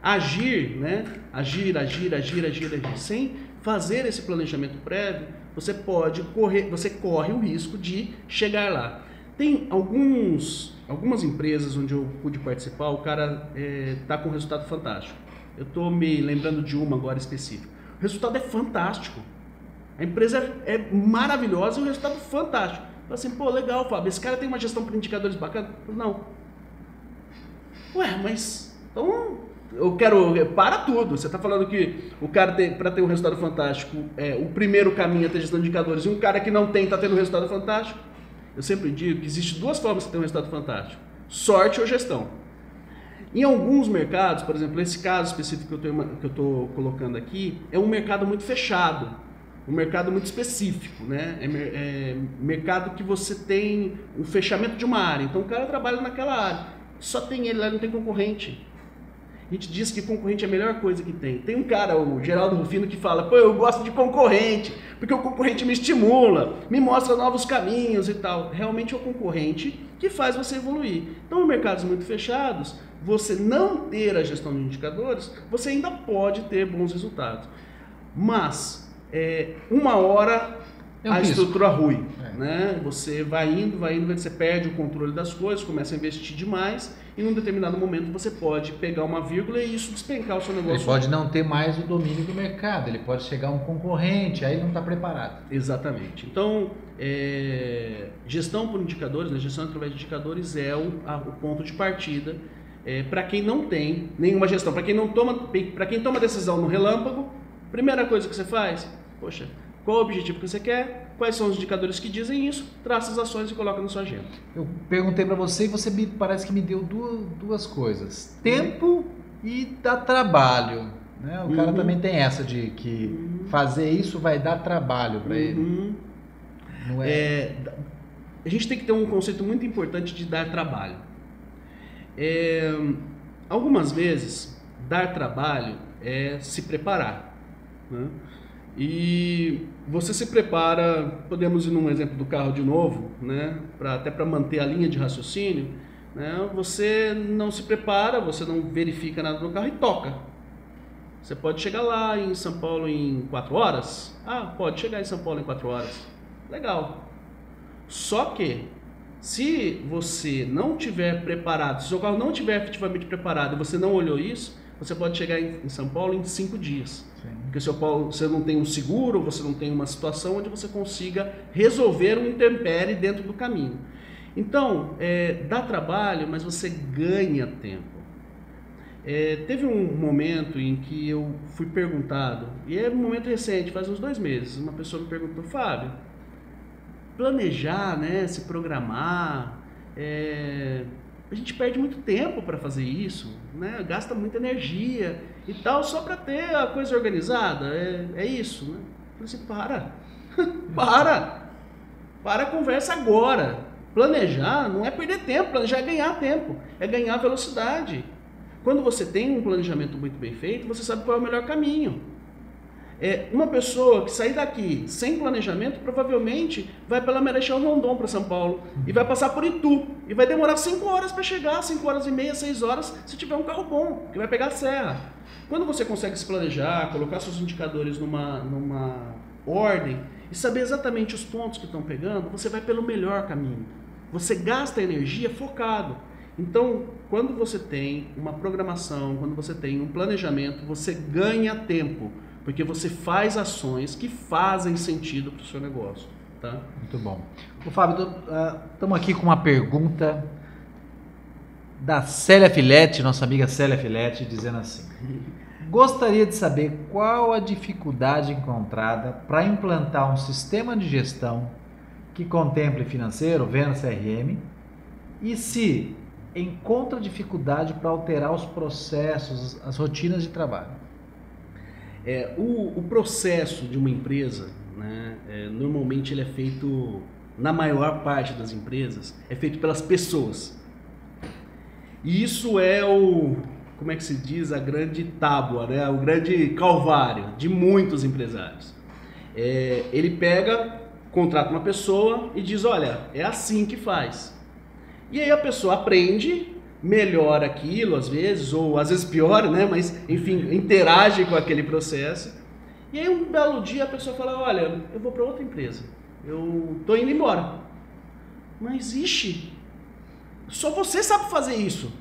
Agir, né? Agir, agir, agir, agir, agir, sem fazer esse planejamento prévio, você pode correr, você corre o risco de chegar lá. Tem alguns, algumas empresas onde eu pude participar, o cara está com um resultado fantástico. Eu estou me lembrando de uma agora específica. O resultado é fantástico. A empresa é é maravilhosa e o resultado fantástico. Fala assim, pô, legal, Fábio, esse cara tem uma gestão por indicadores bacana? Não. Ué, mas então eu quero. Para tudo. Você está falando que o cara para ter um resultado fantástico, é, o primeiro caminho é ter gestão de indicadores e um cara que não tem está tendo um resultado fantástico. Eu sempre digo que existe duas formas de ter um resultado fantástico: sorte ou gestão. Em alguns mercados, por exemplo, esse caso específico que eu estou colocando aqui, é um mercado muito fechado, um mercado muito específico, né? É, é mercado que você tem o fechamento de uma área. Então o cara trabalha naquela área, só tem ele lá, não tem concorrente. A gente diz que concorrente é a melhor coisa que tem. Tem um cara, o Geraldo Rufino, que fala: pô, eu gosto de concorrente, porque o concorrente me estimula, me mostra novos caminhos e tal. Realmente é o concorrente que faz você evoluir. Então, em mercados muito fechados, você não ter a gestão de indicadores, você ainda pode ter bons resultados. Mas, é, uma hora É um a risco. estrutura rui. É. Né? Você vai indo, vai indo, você perde o controle das coisas, começa a investir demais e num determinado momento você pode pegar uma vírgula e isso despencar o seu negócio. Ele pode não ter mais o domínio do mercado, ele pode chegar um concorrente, aí não está preparado. Exatamente. Então, é, gestão por indicadores, né? gestão através de indicadores é o, a- o ponto de partida para quem não tem nenhuma gestão, para quem não toma, para quem toma decisão no relâmpago, primeira coisa que você faz, poxa, qual o objetivo que você quer? Quais são os indicadores que dizem isso? Traça as ações e coloca na sua agenda. Eu perguntei para você e você me, parece que me deu duas, duas coisas: tempo e dá trabalho. Né? O cara Uhum. também tem essa de que fazer isso vai dar trabalho para ele. Uhum. Não é? É, a gente tem que ter um conceito muito importante de dar trabalho. É, algumas vezes, dar trabalho é se preparar. né? E você se prepara, podemos ir num exemplo do carro de novo, né? Pra, até para manter a linha de raciocínio. Né? Você não se prepara, você não verifica nada no carro e toca. Você pode chegar lá em São Paulo em 4 horas? Ah, pode chegar em São Paulo em 4 horas. Legal. Só que, se você não tiver preparado, se o seu carro não tiver efetivamente preparado e você não olhou isso, você pode chegar em São Paulo em 5 dias. Porque seu Paulo, você não tem um seguro, você não tem uma situação onde você consiga resolver um intempérie dentro do caminho. Então, é, dá trabalho, mas você ganha tempo. É, teve um momento em que eu fui perguntado, e é um momento recente, faz uns dois meses, uma pessoa me perguntou, Fábio, planejar, né, se programar, é, a gente perde muito tempo para fazer isso, né, gasta muita energia e tal, só para ter a coisa organizada, é, é isso. Né? Eu falei assim, para, [laughs] para, para a conversa agora. Planejar não é perder tempo, planejar é ganhar tempo, é ganhar velocidade. Quando você tem um planejamento muito bem feito, você sabe qual é o melhor caminho. É, uma pessoa que sair daqui sem planejamento provavelmente vai pela Marechal Rondon para São Paulo e vai passar por Itu e vai demorar 5 horas para chegar, 5 horas e meia, 6 horas, se tiver um carro bom, que vai pegar a serra. Quando você consegue se planejar, colocar seus indicadores numa, numa ordem e saber exatamente os pontos que estão pegando, você vai pelo melhor caminho. Você gasta energia focado. Então, quando você tem uma programação, quando você tem um planejamento, você ganha tempo, porque você faz ações que fazem sentido para o seu negócio. Tá? Muito bom. O Fábio, estamos aqui com uma pergunta da Célia Filete, nossa amiga Célia Filete, dizendo assim: Gostaria de saber qual a dificuldade encontrada para implantar um sistema de gestão que contemple financeiro, venda CRM, e se encontra dificuldade para alterar os processos, as rotinas de trabalho? É, o, o processo de uma empresa, né, é, normalmente ele é feito, na maior parte das empresas, é feito pelas pessoas. E isso é o, como é que se diz, a grande tábua, né, o grande calvário de muitos empresários. É, ele pega, contrata uma pessoa e diz, olha, é assim que faz. E aí a pessoa aprende, melhora aquilo às vezes, ou às vezes piora, né? Mas enfim, interage com aquele processo. E aí um belo dia a pessoa fala, olha, eu vou para outra empresa. Eu tô indo embora. Mas ixi, só você sabe fazer isso,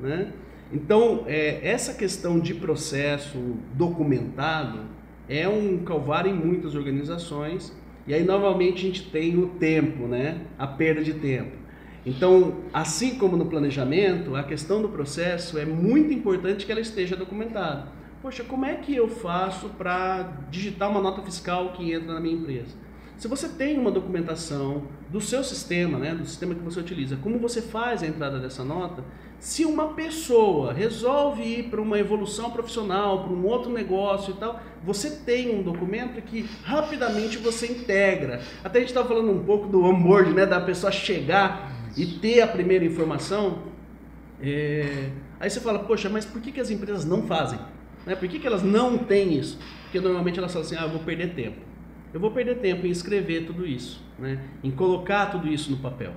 né? Então, é, essa questão de processo documentado é um calvário em muitas organizações. E aí, normalmente, a gente tem o tempo, né? A perda de tempo. Então, assim como no planejamento, a questão do processo é muito importante que ela esteja documentada. Poxa, como é que eu faço para digitar uma nota fiscal que entra na minha empresa? Se você tem uma documentação do seu sistema, né, do sistema que você utiliza, como você faz a entrada dessa nota? Se uma pessoa resolve ir para uma evolução profissional, para um outro negócio e tal, você tem um documento que rapidamente você integra. Até a gente estava falando um pouco do onboard, né, da pessoa chegar e ter a primeira informação, é... aí você fala, poxa, mas por que, que as empresas não fazem? Né? Por que, que elas não têm isso? Porque normalmente elas falam assim, ah, eu vou perder tempo. Eu vou perder tempo em escrever tudo isso, né? em colocar tudo isso no papel.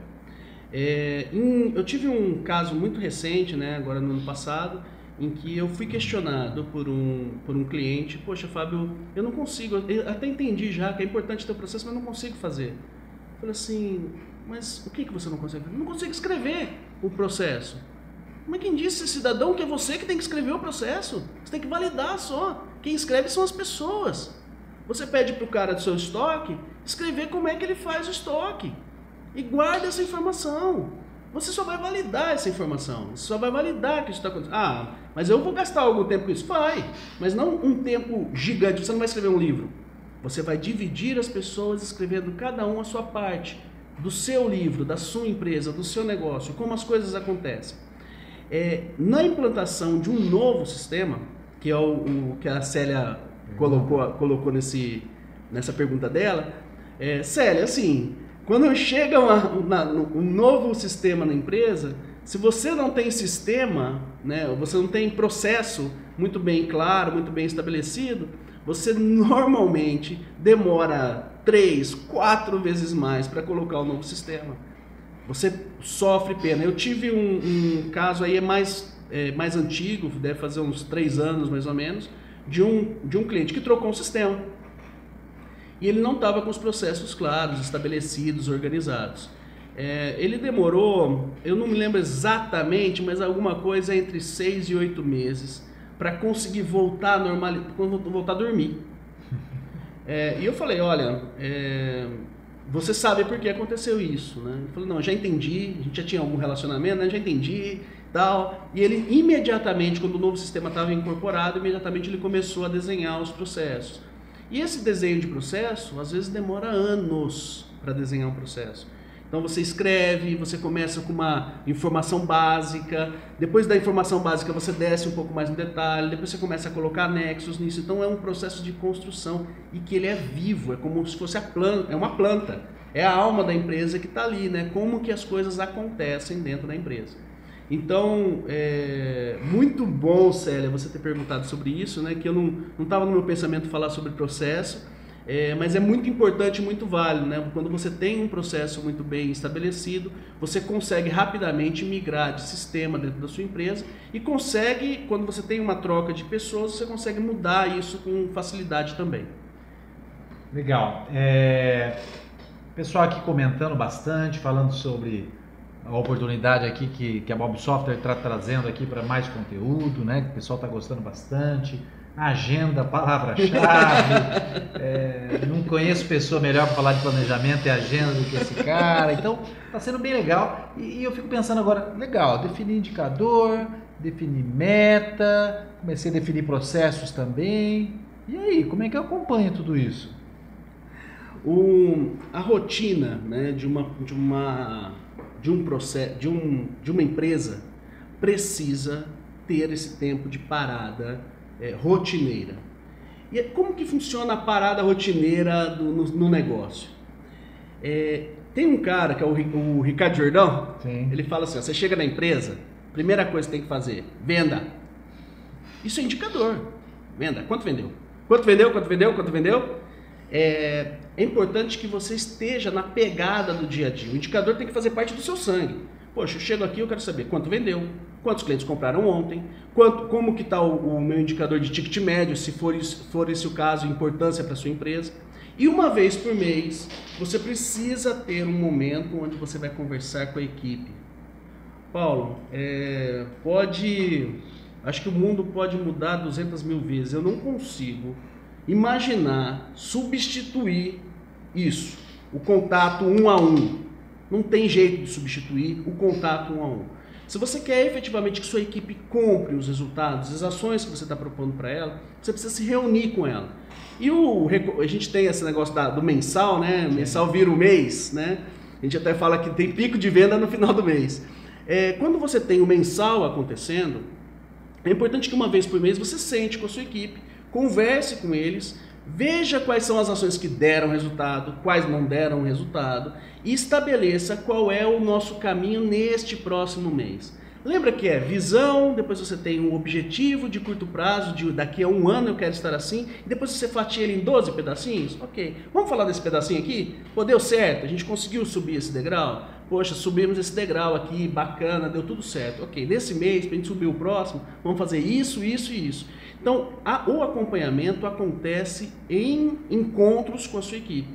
É, em, eu tive um caso muito recente, né, agora no ano passado, em que eu fui questionado por um, por um cliente, poxa, Fábio, eu não consigo, eu até entendi já que é importante ter o processo, mas não consigo fazer. Eu falei assim, mas o que, que você não consegue fazer? Não consigo escrever o processo. Mas quem disse, cidadão, que é você que tem que escrever o processo? Você tem que validar só. Quem escreve são as pessoas. Você pede para o cara do seu estoque escrever como é que ele faz o estoque. E guarda essa informação. Você só vai validar essa informação. Você só vai validar que isso está acontecendo. Ah, mas eu vou gastar algum tempo com isso? Vai. Mas não um tempo gigante. Você não vai escrever um livro. Você vai dividir as pessoas escrevendo cada um a sua parte do seu livro, da sua empresa, do seu negócio, como as coisas acontecem. É, na implantação de um novo sistema, que é o, o que a Célia colocou, colocou nesse, nessa pergunta dela, é, Célia, assim, quando chega uma, uma, um novo sistema na empresa, se você não tem sistema, né, você não tem processo muito bem claro, muito bem estabelecido, você normalmente demora três, quatro vezes mais para colocar o novo sistema. Você sofre pena. Eu tive um, um caso aí é mais, é, mais antigo, deve fazer uns três anos mais ou menos, de um, de um cliente que trocou um sistema. E ele não estava com os processos claros, estabelecidos, organizados. É, ele demorou, eu não me lembro exatamente, mas alguma coisa entre seis e oito meses para conseguir voltar a normalidade, voltar a dormir. É, e eu falei, olha, é, você sabe por que aconteceu isso, né? Ele falou, não, já entendi, a gente já tinha algum relacionamento, né? Já entendi, tal. E ele imediatamente, quando o novo sistema estava incorporado, imediatamente ele começou a desenhar os processos. E esse desenho de processo, às vezes demora anos para desenhar um processo. Então você escreve, você começa com uma informação básica, depois da informação básica você desce um pouco mais no detalhe, depois você começa a colocar anexos nisso. Então é um processo de construção e que ele é vivo, é como se fosse a planta, é uma planta, é a alma da empresa que está ali, né? Como que as coisas acontecem dentro da empresa. Então, é muito bom, Célia, você ter perguntado sobre isso, né? Que eu não estava no meu pensamento falar sobre processo, é, mas é muito importante, muito válido, né? Quando você tem um processo muito bem estabelecido, você consegue rapidamente migrar de sistema dentro da sua empresa e consegue, quando você tem uma troca de pessoas, você consegue mudar isso com facilidade também. Legal. É... Pessoal aqui comentando bastante, falando sobre a oportunidade aqui que, que a Bob Software está trazendo aqui para mais conteúdo, né? Que o pessoal está gostando bastante agenda, palavra-chave. [laughs] é, não conheço pessoa melhor para falar de planejamento e agenda do que esse cara. Então, está sendo bem legal. E, e, eu fico pensando agora, legal, definir indicador, definir meta, comecei a definir processos também. E aí, como é que eu acompanho tudo isso? O, a rotina né, de, uma, de, uma, de, um processo, de, um, de uma empresa precisa ter esse tempo de parada é, rotineira. E é, como que funciona a parada rotineira do, no, no, negócio? É, tem um cara que é o, o Ricardo Jordão, Sim. ele fala assim: ó, você chega na empresa, primeira coisa que tem que fazer, venda. Isso é indicador. Venda. Quanto vendeu? Quanto vendeu? Quanto vendeu? Quanto vendeu? É, é importante que você esteja na pegada do dia a dia. O indicador tem que fazer parte do seu sangue. Poxa, eu chego aqui, eu quero saber quanto vendeu, quantos clientes compraram ontem, quanto, como que está o, o, meu indicador de ticket médio, se for, for esse o caso, importância para sua empresa. E uma vez por mês, você precisa ter um momento onde você vai conversar com a equipe. Paulo, é, pode, acho que o mundo pode mudar 200 mil vezes. Eu não consigo imaginar substituir isso, o contato um a um. Não tem jeito de substituir o contato um a um. Se você quer efetivamente que sua equipe compre os resultados, as ações que você está propondo para ela, você precisa se reunir com ela. E o, a gente tem esse negócio da, do mensal, né? Mensal vira o mês, né? A gente até fala que tem pico de venda no final do mês. É, quando você tem o mensal acontecendo, é importante que uma vez por mês você sente com a sua equipe, converse com eles, veja quais são as ações que deram resultado, quais não deram resultado e estabeleça qual é o nosso caminho neste próximo mês. Lembra que é visão, depois você tem um objetivo de curto prazo, de daqui a um ano eu quero estar assim, e depois você fatia ele em 12 pedacinhos? Ok. Vamos falar desse pedacinho aqui? Pô, deu certo, a gente conseguiu subir esse degrau? Poxa, subimos esse degrau aqui, bacana, deu tudo certo. Ok, nesse mês, para a gente subir o próximo, vamos fazer isso, isso e isso. Então, a, o acompanhamento acontece em encontros com a sua equipe.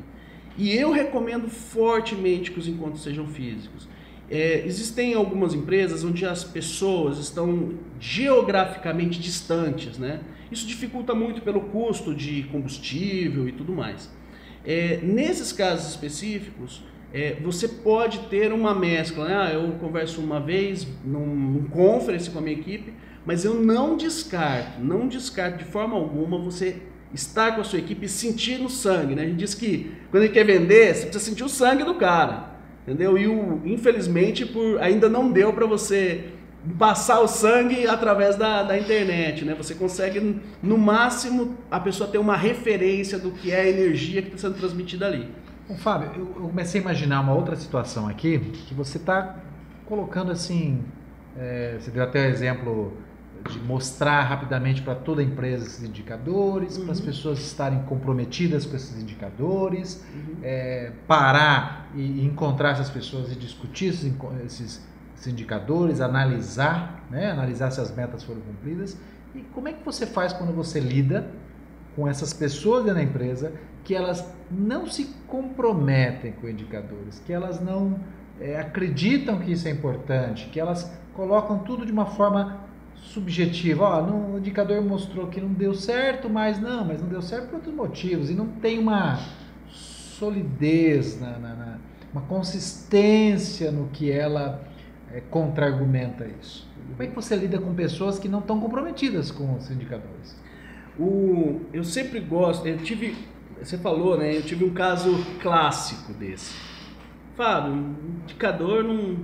E eu recomendo fortemente que os encontros sejam físicos. É, existem algumas empresas onde as pessoas estão geograficamente distantes, né? Isso dificulta muito pelo custo de combustível e tudo mais. É, nesses casos específicos, é, você pode ter uma mescla. Né? Ah, eu converso uma vez num, num conference com a minha equipe, mas eu não descarto, não descarto de forma alguma você estar com a sua equipe e sentir no sangue. Né? A gente diz que quando ele quer vender, você precisa sentir o sangue do cara. Entendeu? E o, infelizmente por, ainda não deu para você passar o sangue através da, da internet. Né? Você consegue, no máximo, a pessoa ter uma referência do que é a energia que está sendo transmitida ali. Bom, Fábio, eu comecei a imaginar uma outra situação aqui, que você está colocando assim, é, você deu até o exemplo de mostrar rapidamente para toda a empresa esses indicadores, uhum. para as pessoas estarem comprometidas com esses indicadores, uhum. é, parar e encontrar essas pessoas e discutir esses, esses, esses indicadores, analisar, né, analisar se as metas foram cumpridas. E como é que você faz quando você lida com essas pessoas dentro da empresa que elas não se comprometem com indicadores, que elas não é, acreditam que isso é importante, que elas colocam tudo de uma forma subjetiva. Ó, no, o indicador mostrou que não deu certo, mas não, mas não deu certo por outros motivos. E não tem uma solidez, na, na, na uma consistência no que ela é, contra-argumenta isso. Como é que você lida com pessoas que não estão comprometidas com os indicadores? O, eu sempre gosto, eu tive, você falou, né? Eu tive um caso clássico desse. Fábio, indicador não,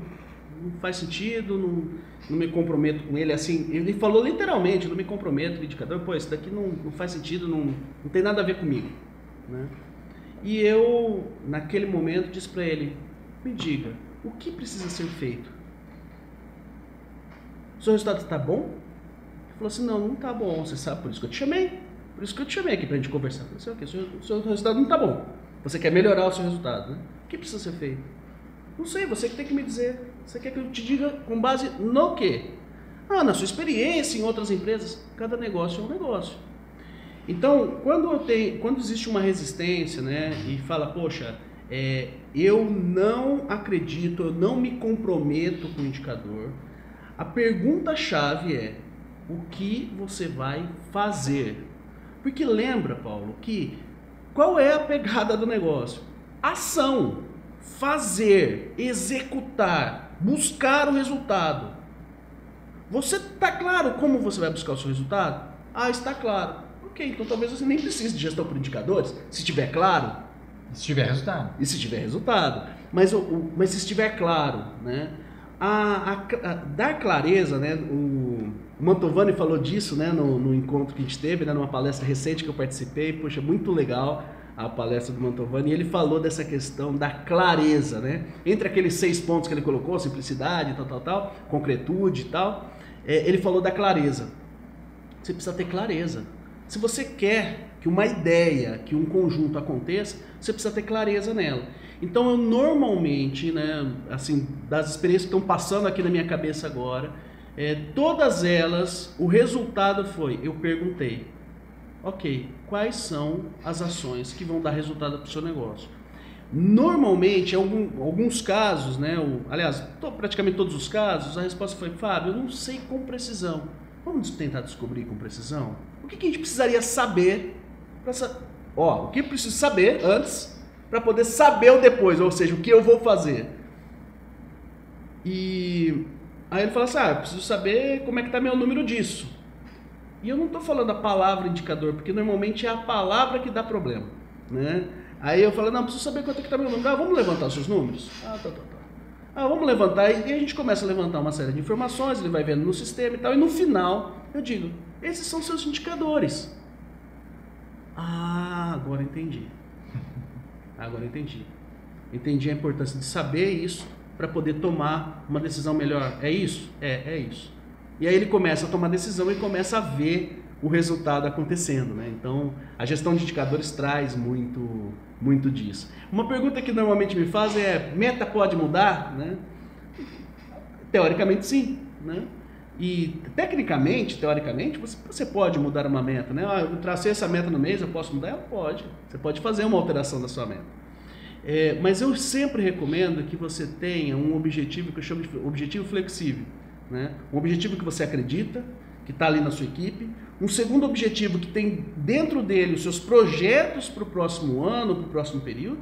não faz sentido, não, não me comprometo com ele. Assim, ele falou literalmente, não me comprometo com o indicador, pô, isso daqui não, não faz sentido, não, não tem nada a ver comigo. Né? E eu, naquele momento, disse para ele, me diga, o que precisa ser feito? O seu resultado está bom? Ele falou assim, não, não está bom, você sabe, por isso que eu te chamei. Por isso que eu te chamei aqui para a gente conversar. Eu falei, okay, o, seu, seu resultado não está bom. Você quer melhorar o seu resultado, né? O que precisa ser feito? Não sei, você que tem que me dizer. Você quer que eu te diga com base no quê? Ah, na sua experiência em outras empresas. Cada negócio é um negócio. Então, quando, tenho, quando existe uma resistência, né, e fala, poxa, é, eu não acredito, eu não me comprometo com o indicador, a pergunta-chave é: o que você vai fazer? Porque lembra, Paulo, que qual é a pegada do negócio? Ação fazer, executar, buscar o resultado. Você está claro como você vai buscar o seu resultado? Ah, está claro. Ok, então talvez você nem precise de gestão por indicadores, se estiver claro. Se tiver resultado. E se tiver resultado. Mas, o, mas se estiver claro, né? A, a, a, dar clareza, né? O Mantovani falou disso, né? No, no encontro que a gente teve, né? Numa palestra recente que eu participei. Poxa, muito legal a palestra do Mantovani, e ele falou dessa questão da clareza, né? Entre aqueles seis pontos que ele colocou, simplicidade, tal, tal, tal, concretude e tal, é, ele falou da clareza. Você precisa ter clareza. Se você quer que uma ideia, que um conjunto aconteça, você precisa ter clareza nela. Então eu normalmente, né, assim, das experiências que estão passando aqui na minha cabeça agora, é, todas elas, o resultado foi, eu perguntei, ok, quais são as ações que vão dar resultado para o seu negócio? Normalmente, em algum, alguns casos, né, o, aliás, praticamente todos os casos, a resposta foi, Fábio, eu não sei com precisão. Vamos tentar descobrir com precisão? O que, que a gente precisaria saber para Ó, o que preciso saber antes para poder saber o depois, ou seja, o que eu vou fazer. E aí ele fala assim: ah, eu preciso saber como é que está meu número disso. E eu não estou falando a palavra indicador, porque normalmente é a palavra que dá problema. Né? Aí eu falo, não, preciso saber quanto é que está meu número. Ah, vamos levantar os seus números? Ah, tá, tá, tá. Ah, vamos levantar. E a gente começa a levantar uma série de informações, ele vai vendo no sistema e tal. E no final, eu digo, esses são seus indicadores. Ah, agora entendi. [laughs] Agora entendi. Entendi a importância de saber isso para poder tomar uma decisão melhor. É isso? É, é isso. E aí ele começa a tomar decisão e começa a ver o resultado acontecendo, né? Então, a gestão de indicadores traz muito, muito disso. Uma pergunta que normalmente me fazem é: meta pode mudar, né? Teoricamente, sim, né? E tecnicamente, teoricamente, você, você pode mudar uma meta, né? Ah, eu tracei essa meta no mês, eu posso mudar? Ela pode. Você pode fazer uma alteração da sua meta. É, mas eu sempre recomendo que você tenha um objetivo que eu chamo de objetivo flexível. Né? Um objetivo que você acredita, que está ali na sua equipe. Um segundo objetivo que tem dentro dele os seus projetos para o próximo ano, para o próximo período.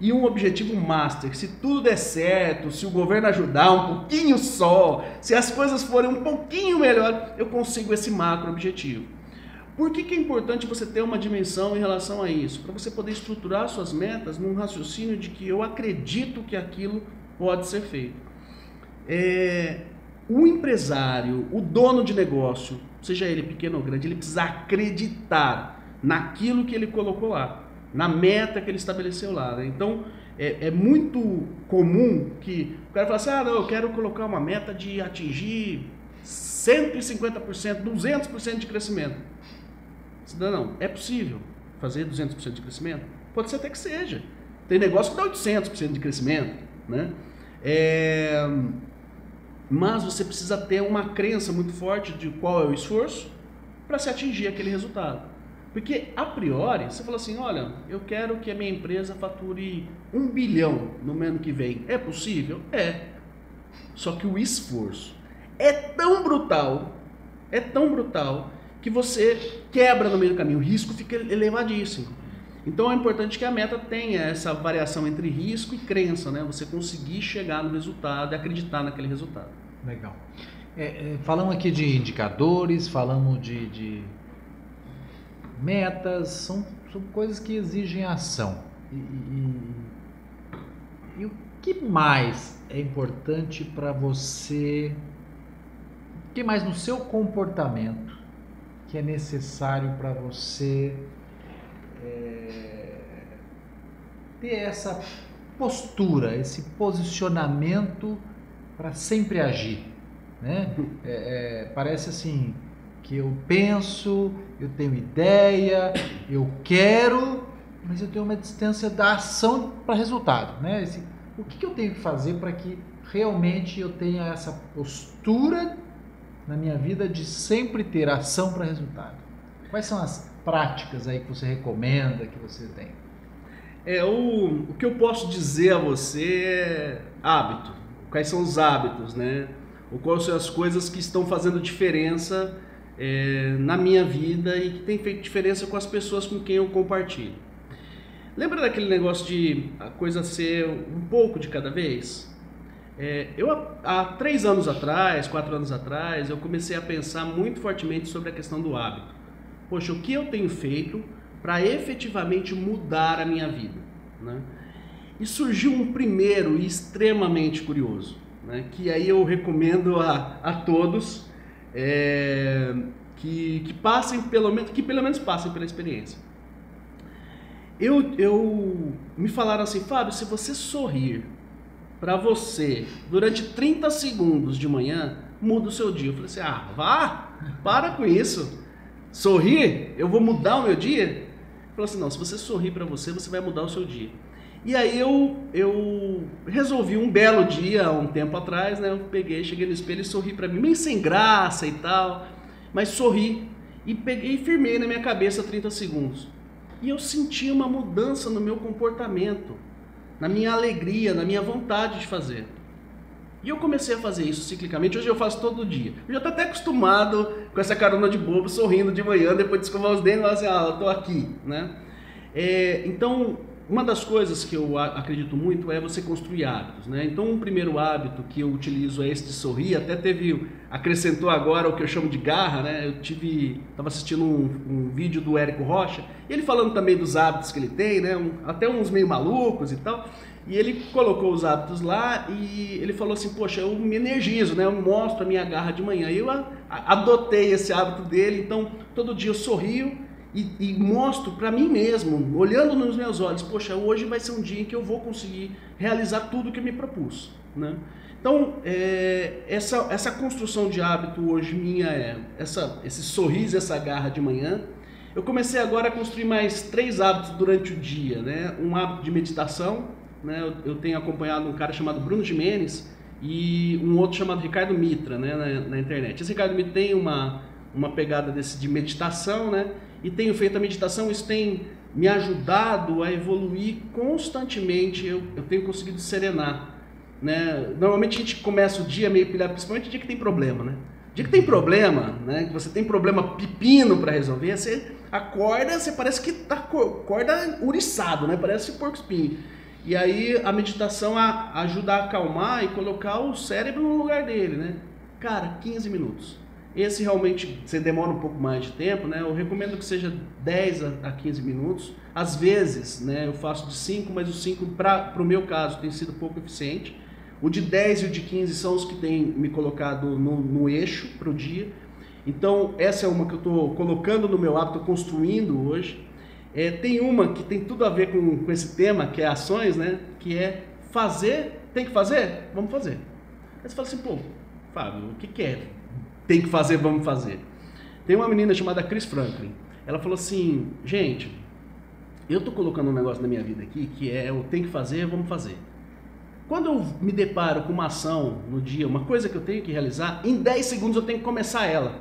E um objetivo master, se tudo der certo, se o governo ajudar um pouquinho só, se as coisas forem um pouquinho melhor, eu consigo esse macro objetivo. Por que, que é importante você ter uma dimensão em relação a isso? Para você poder estruturar suas metas num raciocínio de que eu acredito que aquilo pode ser feito. É, o empresário, o dono de negócio, seja ele pequeno ou grande, ele precisa acreditar naquilo que ele colocou lá, na meta que ele estabeleceu lá. Né? Então, é, é, muito comum que o cara fala assim: ah, não, eu quero colocar uma meta de atingir 150%, 200% de crescimento. Não, não, é possível fazer 200% de crescimento? Pode ser até que seja. Tem negócio que dá 800% de crescimento, né? É... Mas você precisa ter uma crença muito forte de qual é o esforço para se atingir aquele resultado. Porque, a priori, você fala assim, olha, eu quero que a minha empresa fature um bilhão no ano que vem. É possível? É. Só que o esforço é tão brutal, é tão brutal, que você quebra no meio do caminho. O risco fica elevadíssimo. Então é importante que a meta tenha essa variação entre risco e crença, né? Você conseguir chegar no resultado e acreditar naquele resultado. Legal. É, é, falamos aqui de indicadores, falamos de, de metas, são, são, coisas que exigem ação. E, e, e o que mais é importante para você? O que mais no seu comportamento que é necessário para você é, ter essa postura, esse posicionamento para sempre agir? Né? É, é, parece assim que eu penso, eu tenho ideia, eu quero, mas eu tenho uma distância da ação para resultado. Né? Esse, o que, que eu tenho que fazer para que realmente eu tenha essa postura na minha vida de sempre ter ação para resultado? Quais são as práticas aí que você recomenda, que você tem? É, o, o que eu posso dizer a você é hábito. Quais são os hábitos, né? Ou quais são as coisas que estão fazendo diferença é, na minha vida e que tem feito diferença com as pessoas com quem eu compartilho. Lembra daquele negócio de a coisa ser um pouco de cada vez? É, eu há três anos atrás, quatro anos atrás, eu comecei a pensar muito fortemente sobre a questão do hábito. Poxa, o que eu tenho feito para efetivamente mudar a minha vida? Né? E surgiu um primeiro e extremamente curioso, né? que aí eu recomendo a, a todos é, que, que passem pelo menos que pelo menos passem pela experiência. Eu, eu me falaram assim, Fábio, se você sorrir para você durante 30 segundos de manhã, muda o seu dia. Eu falei assim: ah, vá, para com isso. Sorrir, eu vou mudar o meu dia? Ele falou assim: não, se você sorrir para você, você vai mudar o seu dia. E aí eu, eu resolvi um belo dia, um tempo atrás, né? Eu peguei, cheguei no espelho e sorri para mim, meio sem graça e tal, mas sorri e peguei e firmei na minha cabeça 30 segundos. E eu senti uma mudança no meu comportamento na minha alegria, na minha vontade de fazer. E eu comecei a fazer isso ciclicamente, hoje eu faço todo dia. Eu já estou até acostumado com essa carona de bobo, sorrindo de manhã, depois de escovar os dentes, e falar assim, ah, eu estou aqui, né? É, então, uma das coisas que eu acredito muito é você construir hábitos, né? Então, um primeiro hábito que eu utilizo é esse de sorrir. Até teve, acrescentou agora o que eu chamo de garra, né? Eu tive, estava assistindo um, um, vídeo do Érico Rocha, ele falando também dos hábitos que ele tem, né? Um, até uns meio malucos e tal. E ele colocou os hábitos lá e ele falou assim: Poxa, eu me energizo, né? Eu mostro a minha garra de manhã. E eu adotei esse hábito dele, então todo dia eu sorrio e, e mostro para mim mesmo, olhando nos meus olhos, poxa, hoje vai ser um dia em que eu vou conseguir realizar tudo que me propus, né? Então, é, essa, essa construção de hábito hoje minha é essa, esse sorriso, essa garra de manhã. Eu comecei agora a construir mais três hábitos durante o dia, né? Um hábito de meditação, né? Eu, eu tenho acompanhado um cara chamado Bruno Jimenez e um outro chamado Ricardo Mitra, né? Na, na internet. Esse Ricardo Mitra tem uma, uma pegada desse de meditação, né? E tenho feito a meditação, isso tem me ajudado a evoluir constantemente, eu, eu tenho conseguido serenar. Né? Normalmente a gente começa o dia meio pilhado, principalmente o dia que tem problema, né? O dia que tem problema, né? Que você tem problema pepino para resolver, você acorda, você parece que tá acorda uriçado, né? Parece porco espinho. E aí a meditação a, ajuda a acalmar e colocar o cérebro no lugar dele, né? Cara, 15 minutos. Esse realmente você demora um pouco mais de tempo, né? Eu recomendo que seja 10 a 15 minutos. Às vezes, né, eu faço de 5, mas o 5 para o meu caso tem sido pouco eficiente. O de 10 e o de 15 são os que têm me colocado no, no eixo para o dia. Então, essa é uma que eu estou colocando no meu hábito, construindo hoje. É, tem uma que tem tudo a ver com, com esse tema, que é ações, né? Que é fazer, tem que fazer? Vamos fazer. Aí você fala assim, pô, Fábio, o que, que é tem que fazer, vamos fazer. Tem uma menina chamada Chris Franklin. Ela falou assim, gente, eu tô colocando um negócio na minha vida aqui que é eu tenho que fazer, vamos fazer. Quando eu me deparo com uma ação no dia, uma coisa que eu tenho que realizar, em 10 segundos eu tenho que começar ela.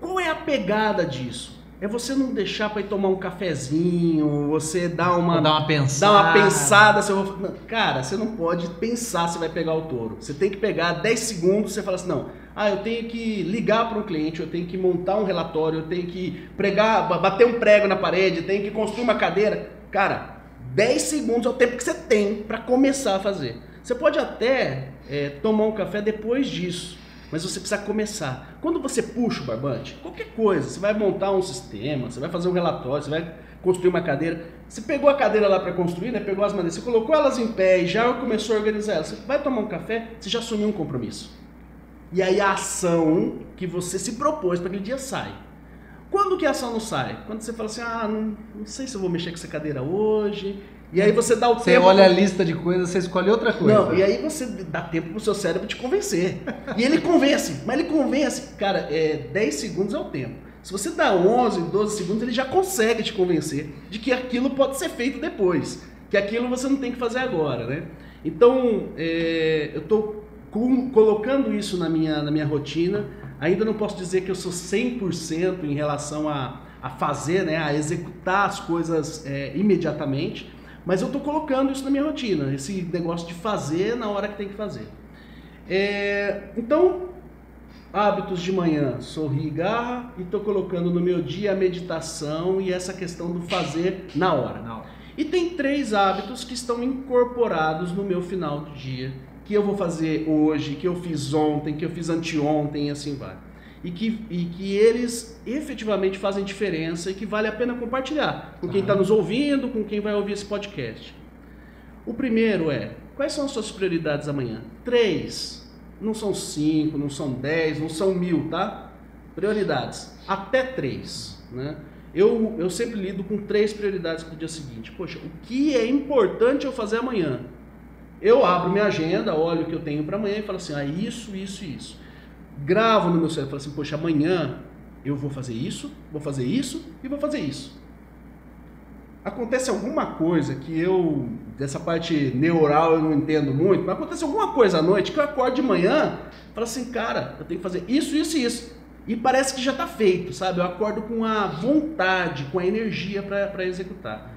Qual é a pegada disso? É você não deixar para ir tomar um cafezinho, você dar uma, dar uma pensada. Dar uma pensada. Se vou... Cara, você não pode pensar se vai pegar o touro. Você tem que pegar 10 segundos, você fala assim, não, ah, eu tenho que ligar para um cliente, eu tenho que montar um relatório, eu tenho que pregar, bater um prego na parede, eu tenho que construir uma cadeira. Cara, 10 segundos é o tempo que você tem para começar a fazer. Você pode até é, tomar um café depois disso mas você precisa começar. Quando você puxa o barbante, qualquer coisa, você vai montar um sistema, você vai fazer um relatório, você vai construir uma cadeira. Você pegou a cadeira lá para construir, né? pegou as madeiras, você colocou elas em pé e já começou a organizar elas. Você vai tomar um café, você já assumiu um compromisso. E aí a ação que você se propôs para aquele dia sai. Quando que a ação não sai? Quando você fala assim, ah, não, não sei se eu vou mexer com essa cadeira hoje, e aí você dá o você tempo. Você olha a lista de coisas, você escolhe outra coisa. Não, e aí você dá tempo pro seu cérebro te convencer. e ele convence, mas ele convence. Cara, é, 10 segundos é o tempo. Se você dá 11, 12 segundos, ele já consegue te convencer de que aquilo pode ser feito depois. Que aquilo você não tem que fazer agora, né? Então, é, eu estou colocando isso na minha, na minha rotina. Ainda não posso dizer que eu sou 100% em relação a, a fazer, né, a executar as coisas é, imediatamente mas eu estou colocando isso na minha rotina, esse negócio de fazer na hora que tem que fazer. É, então, hábitos de manhã, sorrir e garra, e estou colocando no meu dia a meditação e essa questão do fazer na hora. na hora. E tem três hábitos que estão incorporados no meu final do dia, que eu vou fazer hoje, que eu fiz ontem, que eu fiz anteontem e assim vai e que, e que eles efetivamente fazem diferença e que vale a pena compartilhar com quem está nos ouvindo, com quem vai ouvir esse podcast. O primeiro é: quais são as suas prioridades amanhã? Três. Não são cinco, não são dez, não são mil, tá? Prioridades. Até três. Né? Eu, eu sempre lido com três prioridades para o dia seguinte. Poxa, o que é importante eu fazer amanhã? Eu abro minha agenda, olho o que eu tenho para amanhã e falo assim: ah, isso, isso e isso gravo no meu cérebro, falo assim, poxa, amanhã eu vou fazer isso, vou fazer isso e vou fazer isso. Acontece alguma coisa que eu, dessa parte neural eu não entendo muito, mas acontece alguma coisa à noite que eu acordo de manhã falo assim, cara, eu tenho que fazer isso, isso e isso. E parece que já está feito, sabe? Eu acordo com a vontade, com a energia para executar.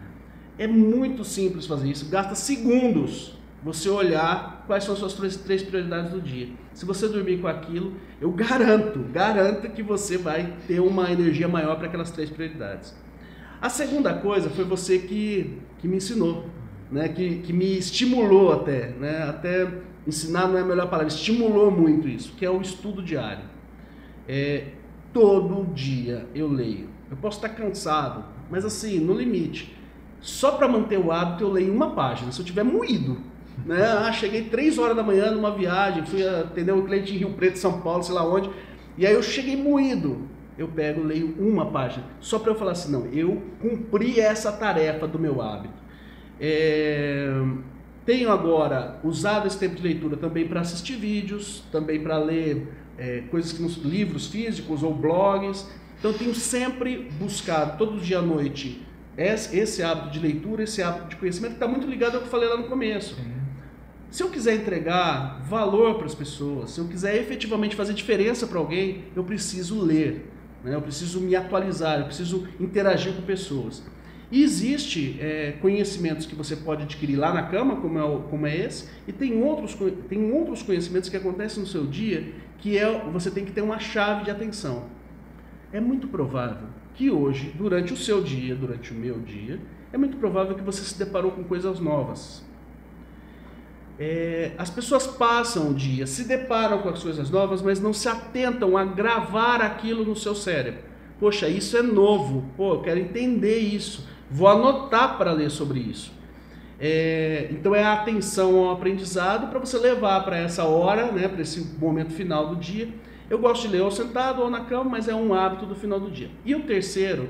É muito simples fazer isso, gasta segundos você olhar quais são as suas três prioridades do dia. Se você dormir com aquilo, eu garanto, garanto que você vai ter uma energia maior para aquelas três prioridades. A segunda coisa foi você que, que me ensinou, né? que, que me estimulou até, né? até ensinar não é a melhor palavra, estimulou muito isso, que é o estudo diário. É, todo dia eu leio. Eu posso estar cansado, mas assim, no limite. Só para manter o hábito eu leio uma página. Se eu tiver moído, né? Ah, cheguei 3 horas da manhã numa viagem, fui atender um cliente em Rio Preto, São Paulo, sei lá onde. E aí eu cheguei moído. Eu pego, leio uma página, só para eu falar assim, não, eu cumpri essa tarefa do meu hábito. É... Tenho agora usado esse tempo de leitura também para assistir vídeos, também para ler é, coisas que nos livros físicos ou blogs. Então tenho sempre buscado, todo dia à noite, esse, esse hábito de leitura, esse hábito de conhecimento, que está muito ligado ao que eu falei lá no começo. Se eu quiser entregar valor para as pessoas, se eu quiser efetivamente fazer diferença para alguém, eu preciso ler, né? eu preciso me atualizar, eu preciso interagir com pessoas. E existe é, conhecimentos que você pode adquirir lá na cama, como é, o, como é esse, e tem outros, tem outros conhecimentos que acontecem no seu dia que é você tem que ter uma chave de atenção. É muito provável que hoje, durante o seu dia, durante o meu dia, é muito provável que você se deparou com coisas novas é, as pessoas passam o dia, se deparam com as coisas novas, mas não se atentam a gravar aquilo no seu cérebro. Poxa, isso é novo, pô, eu quero entender isso, vou anotar para ler sobre isso. É, então é a atenção ao aprendizado para você levar para essa hora, né, para esse momento final do dia. Eu gosto de ler ou sentado ou na cama, mas é um hábito do final do dia. E o terceiro,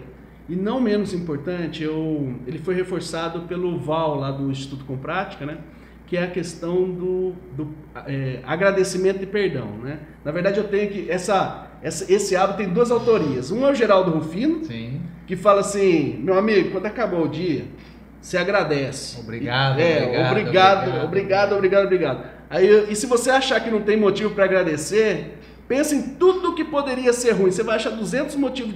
e não menos importante, eu, ele foi reforçado pelo Val lá do Instituto Com Prática, né? Que é a questão do, do é, agradecimento e perdão. Né? Na verdade, eu tenho que. Essa, essa, esse hábito tem duas autorias. Um é o Geraldo Rufino, Sim. que fala assim: meu amigo, quando acabou o dia, você agradece. Obrigado, E- é, obrigado, obrigado, obrigado. obrigado, obrigado, obrigado. Aí, e se você achar que não tem motivo para agradecer, pensa em tudo que poderia ser ruim. Você vai achar 200 motivos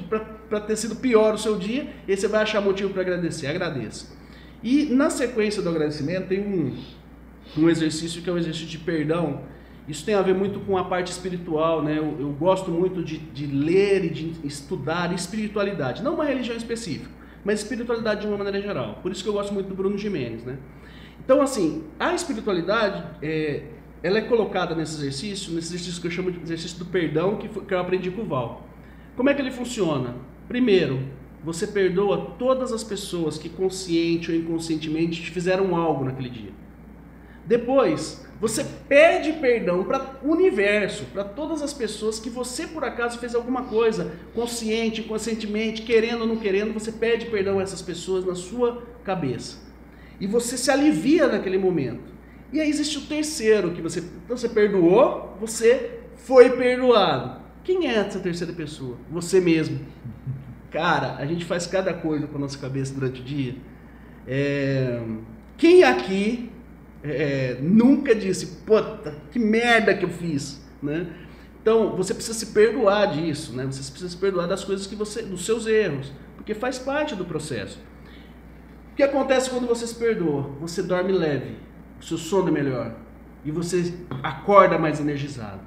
para ter sido pior o seu dia, e aí você vai achar motivo para agradecer. Agradeça. E na sequência do agradecimento tem um, um exercício que é o exercício de perdão. Isso tem a ver muito com a parte espiritual, né? Eu, eu gosto muito de, de ler e de estudar espiritualidade, não uma religião específica, mas espiritualidade de uma maneira geral. Por isso que eu gosto muito do Bruno Jimenez, né? Então, assim, a espiritualidade, é, ela é colocada nesse exercício, nesse exercício que eu chamo de exercício do perdão, que, que eu aprendi com o Val. Como é que ele funciona? Primeiro, você perdoa todas as pessoas que consciente ou inconscientemente te fizeram algo naquele dia. Depois, você pede perdão para o universo, para todas as pessoas que você por acaso fez alguma coisa, consciente, inconscientemente, querendo ou não querendo, você pede perdão a essas pessoas na sua cabeça. E você se alivia naquele momento. E aí existe o terceiro, que você, então você perdoou, você foi perdoado. Quem é essa terceira pessoa? Você mesmo. Cara, a gente faz cada coisa com a nossa cabeça durante o dia. É, Quem aqui é, nunca disse, puta, que merda que eu fiz, né? Então, você precisa se perdoar disso, né? Você precisa se perdoar das coisas que você, dos seus erros, porque faz parte do processo. O que acontece quando você se perdoa? Você dorme leve, seu sono é melhor e você acorda mais energizado.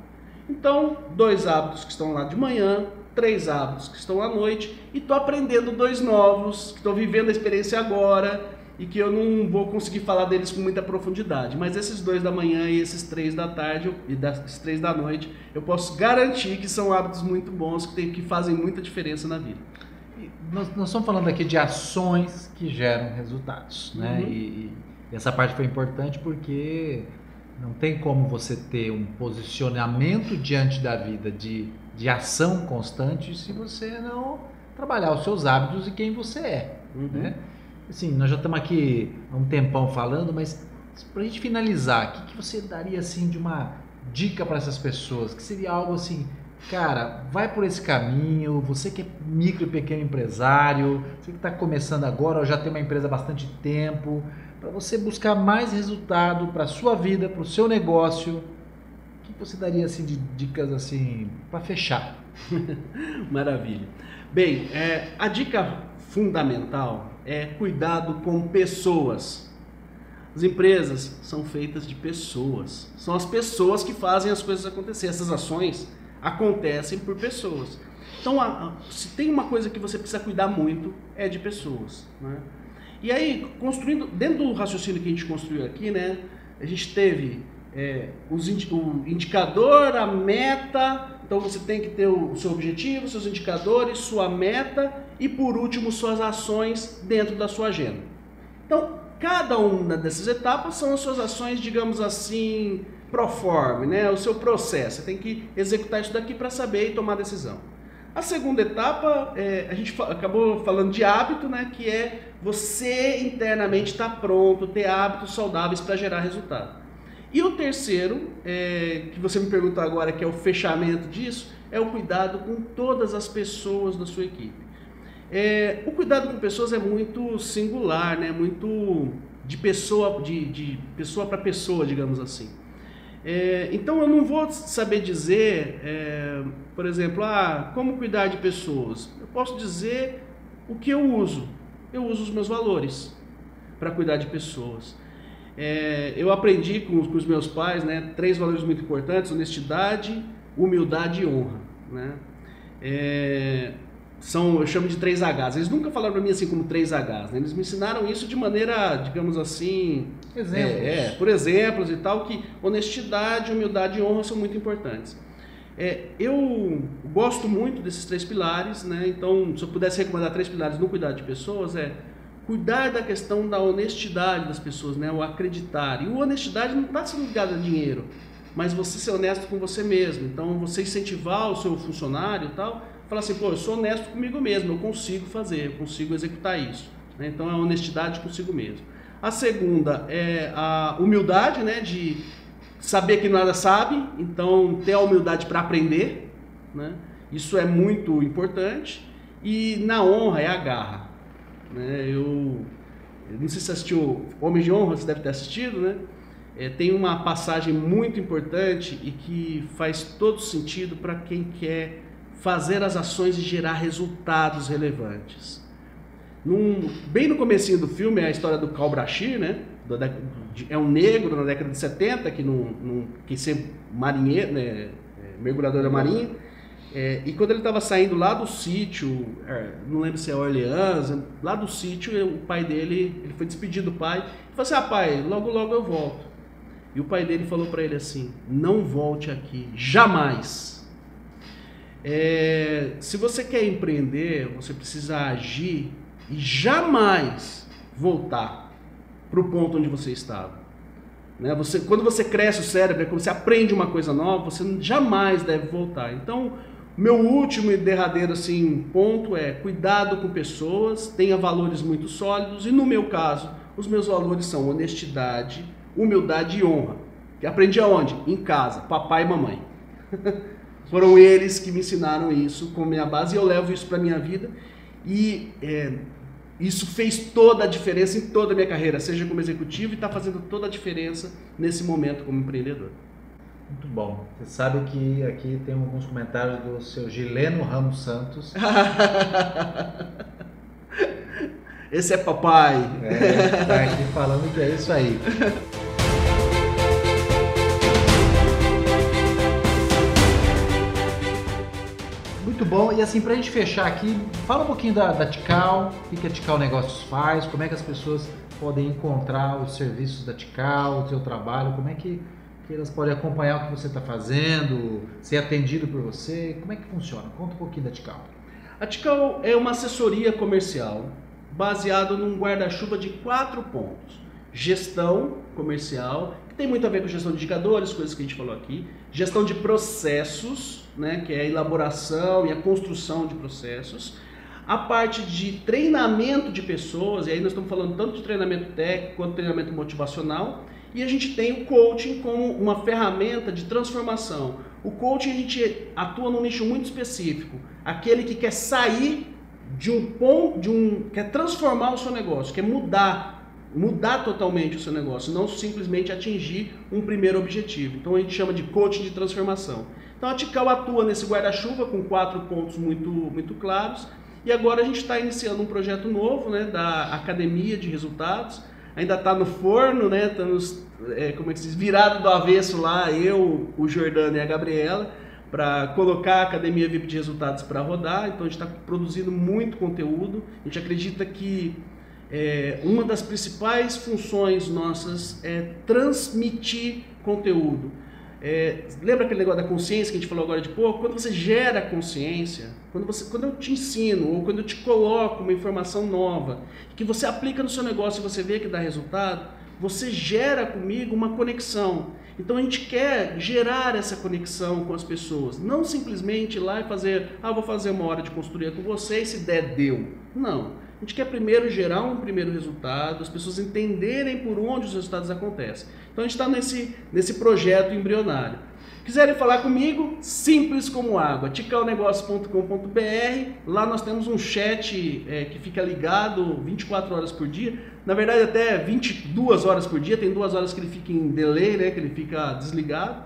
Então, dois hábitos que estão lá de manhã, três hábitos que estão à noite e estou aprendendo dois novos, que vivendo a experiência agora e que eu não vou conseguir falar deles com muita profundidade. Mas esses dois da manhã e esses três da tarde e das três da noite, eu posso garantir que são hábitos muito bons que, tem, que fazem muita diferença na vida. Nós, nós estamos falando aqui de ações que geram resultados, né? Uhum. E, e essa parte foi importante porque não tem como você ter um posicionamento diante da vida de, de ação constante se você não trabalhar os seus hábitos e quem você é, Uhum. né? Assim, nós já estamos aqui há um tempão falando, mas para a gente finalizar, o que, que você daria assim de uma dica para essas pessoas? Que seria algo assim, cara, vai por esse caminho, você que é micro e pequeno empresário, você que está começando agora ou já tem uma empresa há bastante tempo, para você buscar mais resultado para a sua vida, para o seu negócio, o que você daria assim de dicas assim para fechar? [laughs] Maravilha. Bem, é, a dica fundamental é cuidado com pessoas. As empresas são feitas de pessoas. São as pessoas que fazem as coisas acontecer. Essas ações acontecem por pessoas. Então, se tem uma coisa que você precisa cuidar muito, é de pessoas. Né? E aí, construindo, dentro do raciocínio que a gente construiu aqui, né, a gente teve é, os o indicador, a meta. Então você tem que ter o seu objetivo, seus indicadores, sua meta e por último suas ações dentro da sua agenda. Então cada uma dessas etapas são as suas ações, digamos assim, pro forma, né? O seu processo. Você tem que executar isso daqui para saber e tomar decisão. A segunda etapa, é, a gente acabou falando de hábito, né? Que é você internamente estar pronto, ter hábitos saudáveis para gerar resultado. E o terceiro, é, que você me perguntou agora, que é o fechamento disso, é o cuidado com todas as pessoas da sua equipe. É, o cuidado com pessoas é muito singular, né? Muito de pessoa de, de pessoa para pessoa, digamos assim. É, então eu não vou saber dizer, é, por exemplo, ah, como cuidar de pessoas. Eu posso dizer o que eu uso. Eu uso os meus valores para cuidar de pessoas. É, eu aprendi com, com os meus pais né, três valores muito importantes: honestidade, humildade e honra. Né? É, são, eu chamo de três Hs. Eles nunca falaram para mim assim como três Hs. Né? Eles me ensinaram isso de maneira, digamos assim, Exemplos. é, é, por exemplos e tal, que honestidade, humildade e honra são muito importantes. É, eu gosto muito desses três pilares, né? então se eu pudesse recomendar três pilares no cuidado de pessoas, é cuidar da questão da honestidade das pessoas, né? o acreditar. E o honestidade não está sendo ligado a dinheiro, mas você ser honesto com você mesmo. Então você incentivar o seu funcionário e tal, falar assim, pô, eu sou honesto comigo mesmo, eu consigo fazer, eu consigo executar isso. né? Então é a honestidade consigo mesmo. A segunda é a humildade, né? De saber que nada sabe, então ter a humildade para aprender, né? Isso é muito importante. E na honra é a garra. Né? Eu, eu não sei se assistiu Homem de Honra, você deve ter assistido, né? É, tem uma passagem muito importante e que faz todo sentido para quem quer fazer as ações e gerar resultados relevantes. Num, bem no comecinho do filme é a história do Cal Brachir, né? é um negro na década de 70 que não, não quis ser marinheiro, né? É, mergulhador da marinha. É, e quando ele estava saindo lá do sítio, é, não lembro se é Orleans, lá do sítio, o pai dele, ele foi despedido do pai, e falou assim: "Ah, pai, logo logo eu volto". E o pai dele falou para ele assim: "Não volte aqui, jamais". É, se você quer empreender, você precisa agir e jamais voltar para o ponto onde você estava. Né? Você, quando você cresce o cérebro, quando você aprende uma coisa nova, você jamais deve voltar. Então, meu último e derradeiro assim, ponto é cuidado com pessoas, tenha valores muito sólidos e no meu caso, os meus valores são honestidade, humildade e honra. Que aprendi aonde? Em casa, papai e mamãe. [laughs] Foram eles que me ensinaram isso como minha base e eu levo isso para minha vida e é, isso fez toda a diferença em toda a minha carreira, seja como executivo e está fazendo toda a diferença nesse momento como empreendedor. Muito bom. Você sabe que aqui tem alguns comentários do seu Gileno Ramos Santos. [laughs] Esse é papai. É, tá aqui falando que é isso aí. Muito bom. E assim, para a gente fechar aqui, fala um pouquinho da, da Tical, o que a Tical Negócios faz, como é que as pessoas podem encontrar os serviços da Tical, o seu trabalho, como é que, que elas podem acompanhar o que você está fazendo, ser atendido por você, como é que funciona? Conta um pouquinho da Tical. A Tical é uma assessoria comercial baseada num guarda-chuva de quatro pontos. Gestão comercial, que tem muito a ver com gestão de indicadores, coisas que a gente falou aqui. Gestão de processos, né, que é a elaboração e a construção de processos. A parte de treinamento de pessoas, e aí nós estamos falando tanto de treinamento técnico quanto de treinamento motivacional, e a gente tem o coaching como uma ferramenta de transformação. O coaching a gente atua num nicho muito específico, aquele que quer sair de um ponto, de um, quer transformar o seu negócio, quer mudar mudar totalmente o seu negócio, não simplesmente atingir um primeiro objetivo. Então a gente chama de coaching de transformação. Então a Tical atua nesse guarda-chuva com quatro pontos muito, muito claros. E agora a gente está iniciando um projeto novo né, da Academia de Resultados. Ainda está no forno, né? Estamos, é, como é que se diz, virado do avesso lá, eu, o Jordano e a Gabriela, para colocar a Academia VIP de Resultados para rodar. Então a gente está produzindo muito conteúdo. A gente acredita que é, uma das principais funções nossas é transmitir conteúdo. É, lembra aquele negócio da consciência que a gente falou agora de pouco? Quando você gera consciência, quando, você, quando eu te ensino ou quando eu te coloco uma informação nova, que você aplica no seu negócio e você vê que dá resultado, você gera comigo uma conexão. Então a gente quer gerar essa conexão com as pessoas, não simplesmente ir lá e fazer, ah, vou fazer uma hora de consultoria com você e se der, deu. Não. A gente quer primeiro gerar um primeiro resultado, as pessoas entenderem por onde os resultados acontecem. Então a gente está nesse, nesse projeto embrionário. Quiserem falar comigo, simples como água, ticalnegócio.com.br. Lá nós temos um chat é, que fica ligado 24 horas por dia. Na verdade, até 22 horas por dia. Tem duas horas que ele fica em delay, né, que ele fica desligado.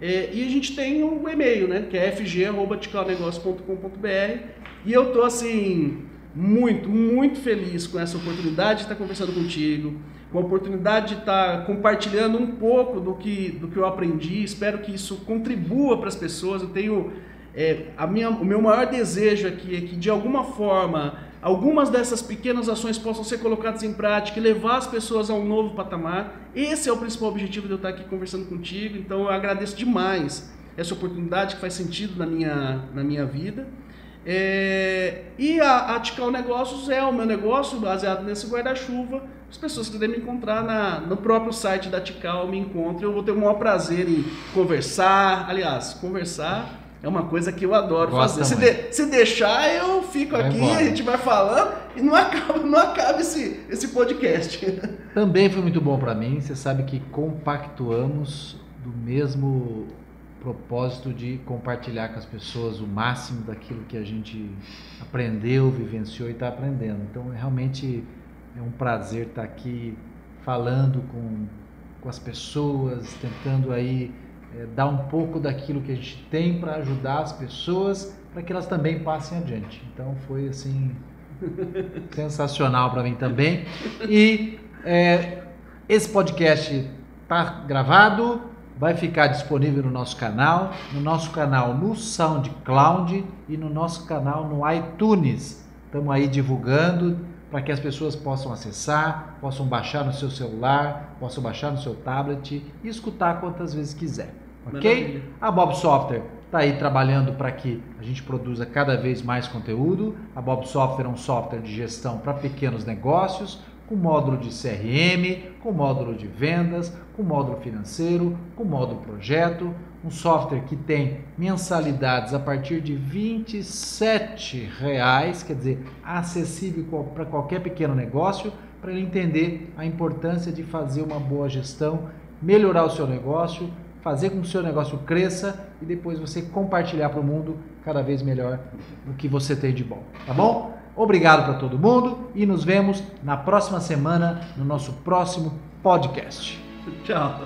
É, e a gente tem um e-mail, né, que é fg.ticalnegócio.com.br. E eu tô assim muito, muito feliz com essa oportunidade de estar conversando contigo, com a oportunidade de estar compartilhando um pouco do que, do que eu aprendi. Espero que isso contribua para as pessoas. Eu tenho é, a minha, o meu maior desejo aqui é que de alguma forma algumas dessas pequenas ações possam ser colocadas em prática e levar as pessoas a um novo patamar. Esse é o principal objetivo de eu estar aqui conversando contigo. Então eu agradeço demais essa oportunidade que faz sentido na minha, na minha vida. É, e a, a Tical Negócios é o meu negócio baseado nesse guarda-chuva. As pessoas que quiserem me encontrar na, no próprio site da Tical me encontram. Eu vou ter o maior prazer em conversar. Aliás, conversar é uma coisa que eu adoro Gosta fazer. Se, de, se, deixar, eu fico vai aqui, embora. a gente vai falando e não [laughs] acaba, não acaba esse, esse podcast. [laughs] Também foi muito bom para mim. Você sabe que compactuamos do mesmo propósito de compartilhar com as pessoas o máximo daquilo que a gente aprendeu, vivenciou e está aprendendo. Então, realmente é um prazer estar aqui falando com, com as pessoas, tentando aí é, dar um pouco daquilo que a gente tem para ajudar as pessoas, para que elas também passem adiante. Então, foi assim [laughs] sensacional para mim também. E é, esse podcast está gravado, vai ficar disponível no nosso canal, no nosso canal no SoundCloud e no nosso canal no iTunes. Estamos aí divulgando para que as pessoas possam acessar, possam baixar no seu celular, possam baixar no seu tablet e escutar quantas vezes quiser. Ok? Maravilha. A Bob Software está aí trabalhando para que a gente produza cada vez mais conteúdo. A Bob Software é um software de gestão para pequenos negócios, com módulo de CRM, com módulo de vendas, com módulo financeiro, com módulo projeto, um software que tem mensalidades a partir de 27 reais, quer dizer, acessível para qualquer pequeno negócio, para ele entender a importância de fazer uma boa gestão, melhorar o seu negócio, fazer com que o seu negócio cresça e depois você compartilhar para o mundo cada vez melhor o que você tem de bom, tá bom? Obrigado para todo mundo e nos vemos na próxima semana no nosso próximo podcast. [laughs] Tchau.